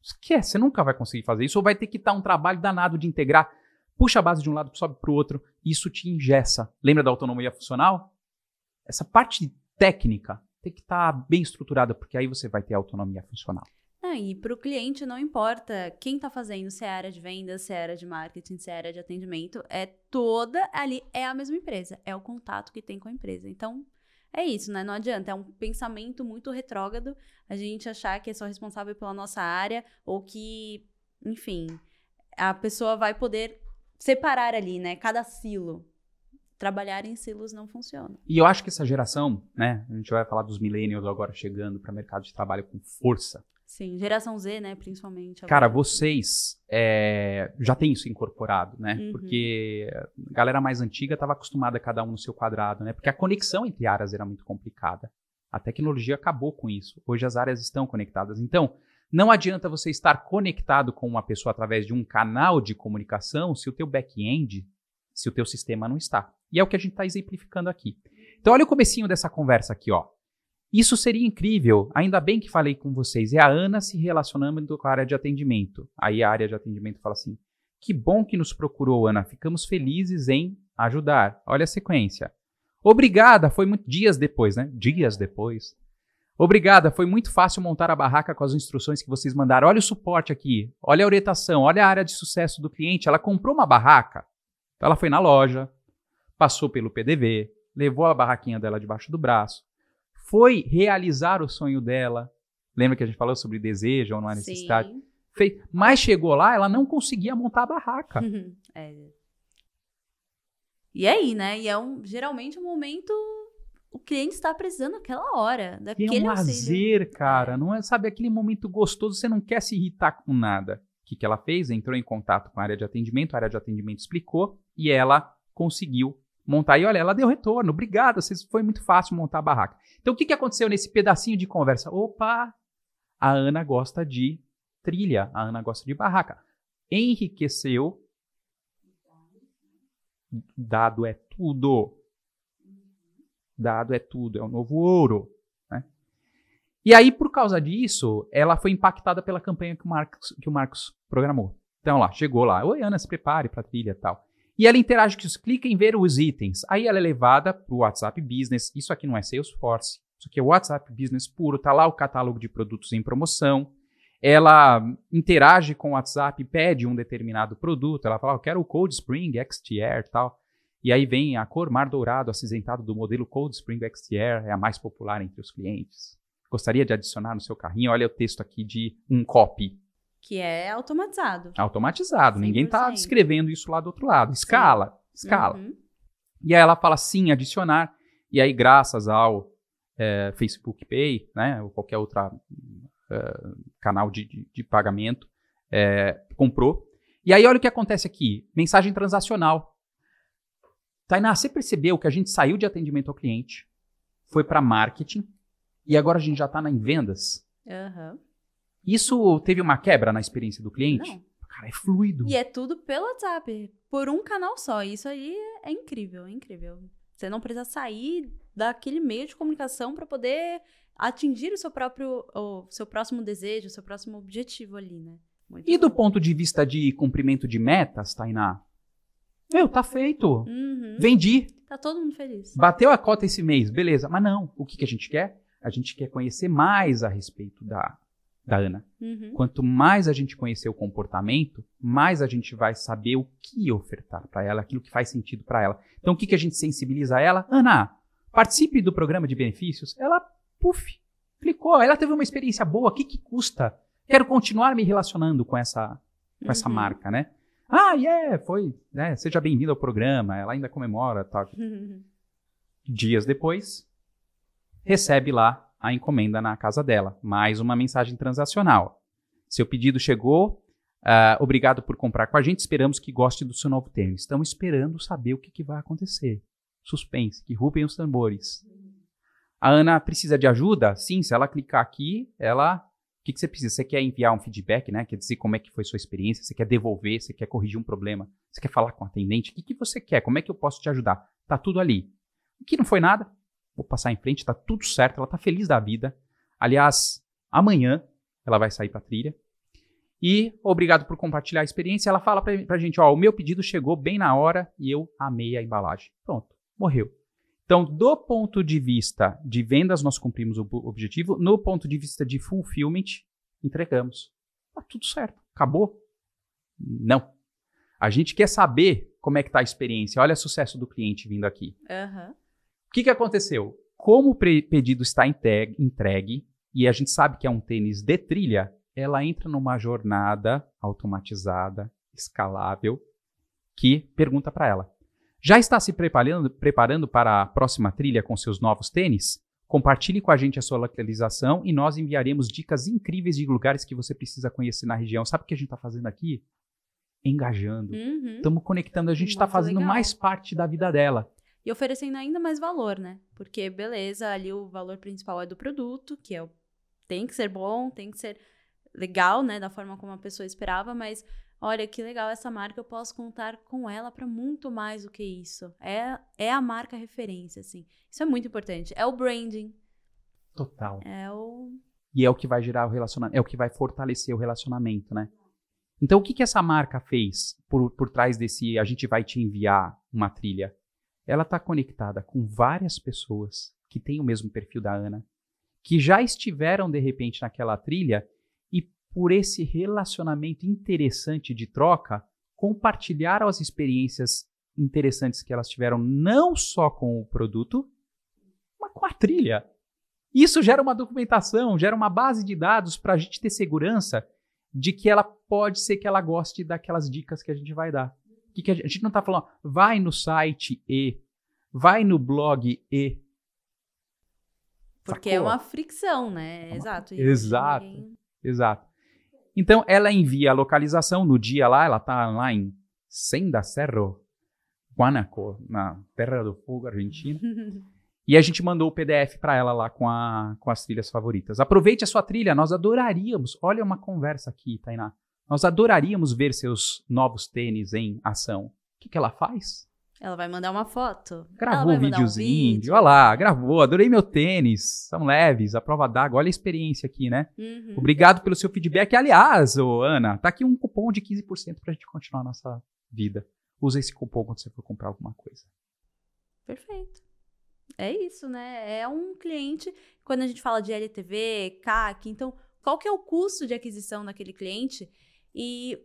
Esquece, você nunca vai conseguir fazer isso, ou vai ter que estar um trabalho danado de integrar. Puxa a base de um lado, sobe para o outro, isso te ingessa. Lembra da autonomia funcional? Essa parte técnica tem que estar tá bem estruturada, porque aí você vai ter autonomia funcional. Ah, e para o cliente não importa quem está fazendo, se é área de vendas, se é área de marketing, se é área de atendimento, é toda ali, é a mesma empresa, é o contato que tem com a empresa. Então, é isso, né? Não adianta, é um pensamento muito retrógrado a gente achar que é só responsável pela nossa área ou que, enfim, a pessoa vai poder separar ali, né? Cada silo trabalhar em silos não funciona. E eu acho que essa geração, né, a gente vai falar dos millennials agora chegando para o mercado de trabalho com força. Sim, geração Z, né, principalmente. Cara, vocês é, já têm isso incorporado, né? Uhum. Porque a galera mais antiga estava acostumada a cada um no seu quadrado, né? Porque a conexão entre áreas era muito complicada. A tecnologia acabou com isso. Hoje as áreas estão conectadas. Então, não adianta você estar conectado com uma pessoa através de um canal de comunicação se o teu back-end, se o teu sistema não está. E é o que a gente está exemplificando aqui. Então, olha o comecinho dessa conversa aqui, ó. Isso seria incrível. Ainda bem que falei com vocês. É a Ana se relacionando com a área de atendimento. Aí a área de atendimento fala assim: Que bom que nos procurou, Ana. Ficamos felizes em ajudar. Olha a sequência. Obrigada, foi muito dias depois, né? Dias depois. Obrigada, foi muito fácil montar a barraca com as instruções que vocês mandaram. Olha o suporte aqui, olha a orientação, olha a área de sucesso do cliente. Ela comprou uma barraca. Então ela foi na loja, passou pelo PDV, levou a barraquinha dela debaixo do braço, foi realizar o sonho dela. Lembra que a gente falou sobre desejo ou não há necessidade? Sim. Fez, mas chegou lá, ela não conseguia montar a barraca. (laughs) é. E aí, né? E é um, geralmente um momento o cliente está precisando naquela hora, daquele é um lazer, cara. É. Não é, sabe, aquele momento gostoso, você não quer se irritar com nada. O que, que ela fez? Entrou em contato com a área de atendimento, a área de atendimento explicou e ela conseguiu montar. E olha, ela deu retorno. Obrigada, foi muito fácil montar a barraca. Então, o que, que aconteceu nesse pedacinho de conversa? Opa, a Ana gosta de trilha, a Ana gosta de barraca. Enriqueceu. Dado é tudo. Dado é tudo, é o novo ouro. Né? E aí, por causa disso, ela foi impactada pela campanha que o Marcos, que o Marcos programou. Então, lá, chegou lá. Oi, Ana, se prepare para trilha e tal. E ela interage com os clica em ver os itens. Aí ela é levada para o WhatsApp Business. Isso aqui não é Salesforce. Isso aqui é o WhatsApp Business puro. Tá lá o catálogo de produtos em promoção. Ela interage com o WhatsApp, pede um determinado produto. Ela fala, eu quero o Cold Spring XTR tal. E aí vem a cor mar dourado acinzentado do modelo Cold Spring XTR, é a mais popular entre os clientes. Gostaria de adicionar no seu carrinho? Olha o texto aqui de um copy que é automatizado. Automatizado. 100%. Ninguém está descrevendo isso lá do outro lado. Escala, sim. escala. Uhum. E aí ela fala sim, adicionar. E aí, graças ao é, Facebook Pay, né, ou qualquer outro é, canal de, de, de pagamento, é, comprou. E aí olha o que acontece aqui, mensagem transacional. Tainá, você percebeu que a gente saiu de atendimento ao cliente, foi para marketing e agora a gente já está em vendas? Aham. Isso teve uma quebra na experiência do cliente? Não. Cara, é fluido. E é tudo pelo WhatsApp, por um canal só. Isso aí é incrível, é incrível. Você não precisa sair daquele meio de comunicação para poder atingir o seu próprio, o seu próximo desejo, o seu próximo objetivo ali, né? Muito E do bom. ponto de vista de cumprimento de metas, Tainá? Meu, tá feito. Uhum. Vendi. Tá todo mundo feliz. Bateu a cota esse mês, beleza. Mas não, o que, que a gente quer? A gente quer conhecer mais a respeito da, da Ana. Uhum. Quanto mais a gente conhecer o comportamento, mais a gente vai saber o que ofertar para ela, aquilo que faz sentido para ela. Então, o que, que a gente sensibiliza ela? Ana, participe do programa de benefícios. Ela, puf, clicou. Ela teve uma experiência boa. O que, que custa? Quero continuar me relacionando com essa, com essa Uhum. marca, né? Ah, yeah, foi, né? Seja bem-vindo ao programa. Ela ainda comemora, tal. Uhum. Dias depois, recebe lá a encomenda na casa dela. Mais uma mensagem transacional. Seu pedido chegou. ah, obrigado por comprar com a gente. Esperamos que goste do seu novo tênis. Estamos esperando saber o que, que vai acontecer. Suspense, que rupem os tambores. A Ana precisa de ajuda? Sim, se ela clicar aqui, ela. O que, que você precisa? Você quer enviar um feedback, né? Quer dizer como é que foi sua experiência? Você quer devolver? Você quer corrigir um problema? Você quer falar com o atendente? O que, que você quer? Como é que eu posso te ajudar? Tá tudo ali. O que não foi nada, vou passar em frente, tá tudo certo, ela tá feliz da vida. Aliás, amanhã ela vai sair pra trilha. E obrigado por compartilhar a experiência. Ela fala pra, pra gente, ó, o meu pedido chegou bem na hora e eu amei a embalagem. Pronto, morreu. Então, do ponto de vista de vendas, nós cumprimos o objetivo. No ponto de vista de fulfillment, entregamos. Tá tudo certo. Acabou? Não. A gente quer saber como é que tá a experiência. Olha o sucesso do cliente vindo aqui. Aham. O que, que aconteceu? Como o pedido está entregue e a gente sabe que é um tênis de trilha, ela entra numa jornada automatizada, escalável, que pergunta para ela: já está se preparando, preparando para a próxima trilha com seus novos tênis? Compartilhe com a gente a sua localização e nós enviaremos dicas incríveis de lugares que você precisa conhecer na região. Sabe o que a gente está fazendo aqui? Engajando. Uhum. Estamos conectando, a gente está fazendo legal. mais parte da vida dela. E oferecendo ainda mais valor, né? Porque, beleza, ali o valor principal é do produto, que é o... tem que ser bom, tem que ser legal, né? Da forma como a pessoa esperava, mas olha que legal essa marca, eu posso contar com ela para muito mais do que isso. É, é a marca referência, assim. Isso é muito importante. É o branding, Total. é o. E é o que vai gerar o relacionamento, é o que vai fortalecer o relacionamento, né? Então, o que, que essa marca fez por, por trás desse a gente vai te enviar uma trilha? Ela está conectada com várias pessoas que têm o mesmo perfil da Ana, que já estiveram de repente naquela trilha e por esse relacionamento interessante de troca, compartilharam as experiências interessantes que elas tiveram não só com o produto, mas com a trilha. Isso gera uma documentação, gera uma base de dados para a gente ter segurança de que ela pode ser que ela goste daquelas dicas que a gente vai dar. Que que a, gente, a gente não está falando, vai no site e, vai no blog e. Porque Sacou? é uma fricção, né? uma Exato. Exato. ninguém- Exato. Então, ela envia a localização no dia lá, ela tá lá em Senda Cerro, Guanaco, na Terra do Fogo, Argentina. (laughs) E a gente mandou o PDF para ela lá com, a, com as trilhas favoritas. Aproveite a sua trilha, nós adoraríamos. Olha uma conversa aqui, Tainá. Nós adoraríamos ver seus novos tênis em ação. O que, que ela faz? Ela vai mandar uma foto. Gravou um videozinho. vídeo. Olha lá, gravou. Adorei meu tênis. São leves, a prova d'água. Olha a experiência aqui, né? Uhum. Obrigado pelo seu feedback. Aliás, ô, Ana, tá aqui um cupom de 15% pra gente continuar a nossa vida. Usa esse cupom quando você for comprar alguma coisa. Perfeito. É isso, né? É um cliente, quando a gente fala de LTV, CAC, então, qual que é o custo de aquisição daquele cliente e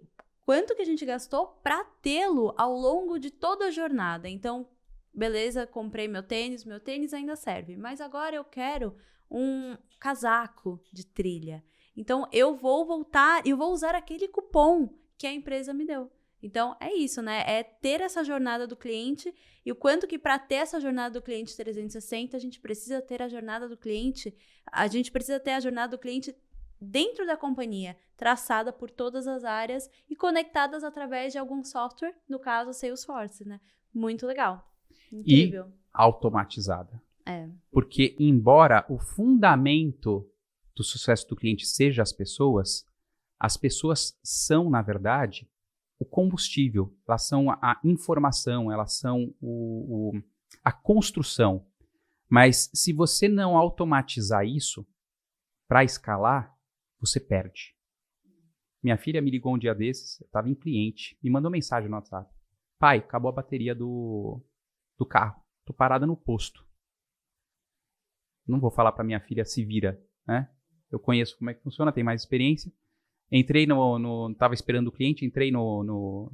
quanto que a gente gastou para tê-lo ao longo de toda a jornada. Então, beleza, comprei meu tênis, meu tênis ainda serve, mas agora eu quero um casaco de trilha. Então, eu vou voltar e vou usar aquele cupom que a empresa me deu. Então, é isso, né? É ter essa jornada do cliente e o quanto que para ter essa jornada do cliente 360, a gente precisa ter a jornada do cliente, a gente precisa ter a jornada do cliente dentro da companhia, traçada por todas as áreas e conectadas através de algum software, no caso Salesforce, né? Muito legal. Incrível. E automatizada. É. Porque, embora o fundamento do sucesso do cliente seja as pessoas, as pessoas são, na verdade, o combustível, elas são a informação, elas são o, o, a construção. Mas se você não automatizar isso para escalar, você perde. Minha filha me ligou um dia desses, eu estava em cliente, me mandou mensagem no WhatsApp. Pai, acabou a bateria do, do carro. Tô parada no posto. Não vou falar para minha filha se vira, né? Eu conheço como é que funciona, tenho mais experiência. Entrei no, no tava esperando o cliente, entrei no, no,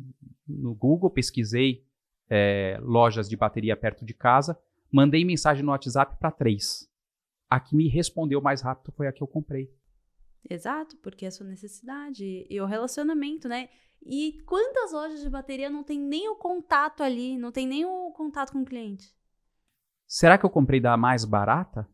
no Google, pesquisei é, lojas de bateria perto de casa, mandei mensagem no WhatsApp para três. A que me respondeu mais rápido foi a que eu comprei. Exato, porque é a sua necessidade e o relacionamento, né? E quantas lojas de bateria não tem nem o contato ali, não tem nem o contato com o cliente? Será que eu comprei da mais barata?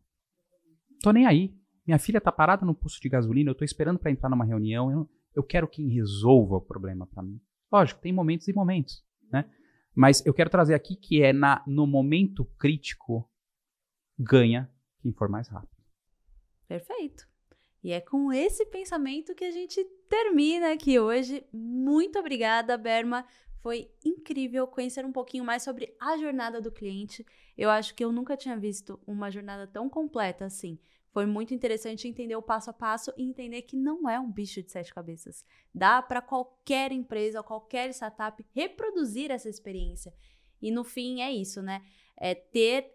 Tô nem aí. Minha filha tá parada no posto de gasolina, eu tô esperando para entrar numa reunião, eu, eu quero quem resolva o problema para mim. Lógico, tem momentos e momentos, né? Mas eu quero trazer aqui que é na, no momento crítico ganha quem for mais rápido. Perfeito. E é com esse pensamento que a gente termina aqui hoje. Muito obrigada, Berma. Foi incrível conhecer um pouquinho mais sobre a jornada do cliente. Eu acho que eu nunca tinha visto uma jornada tão completa assim. Foi muito interessante entender o passo a passo e entender que não é um bicho de sete cabeças. Dá para qualquer empresa, qualquer startup reproduzir essa experiência. E no fim é isso, né? É ter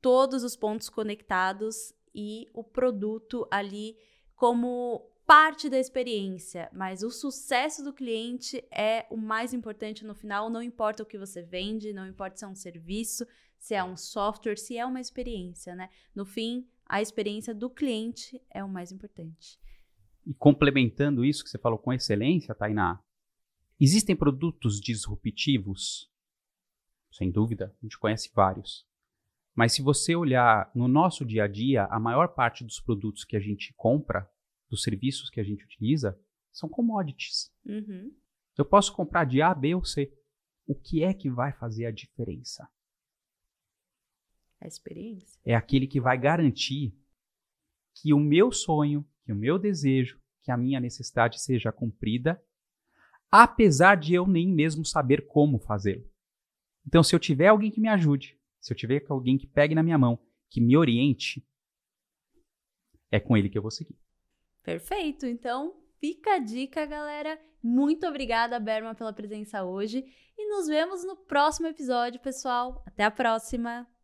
todos os pontos conectados e o produto ali como parte da experiência, mas o sucesso do cliente é o mais importante no final. Não importa o que você vende, não importa se é um serviço, se é um software, se é uma experiência, né? No fim, a experiência do cliente é o mais importante. E complementando isso que você falou com excelência, Tainá, existem produtos disruptivos? Sem dúvida, a gente conhece vários. Mas se você olhar no nosso dia a dia, a maior parte dos produtos que a gente compra, dos serviços que a gente utiliza, são commodities. Uhum. Eu posso comprar de A, B ou C. O que é que vai fazer a diferença? A experiência. É aquele que vai garantir que o meu sonho, que o meu desejo, que a minha necessidade seja cumprida, apesar de eu nem mesmo saber como fazê-lo. Então, se eu tiver alguém que me ajude, se eu tiver alguém que pegue na minha mão, que me oriente, é com ele que eu vou seguir. Perfeito. Então, fica a dica, galera. Muito obrigada, Berma, pela presença hoje. E nos vemos no próximo episódio, pessoal. Até a próxima!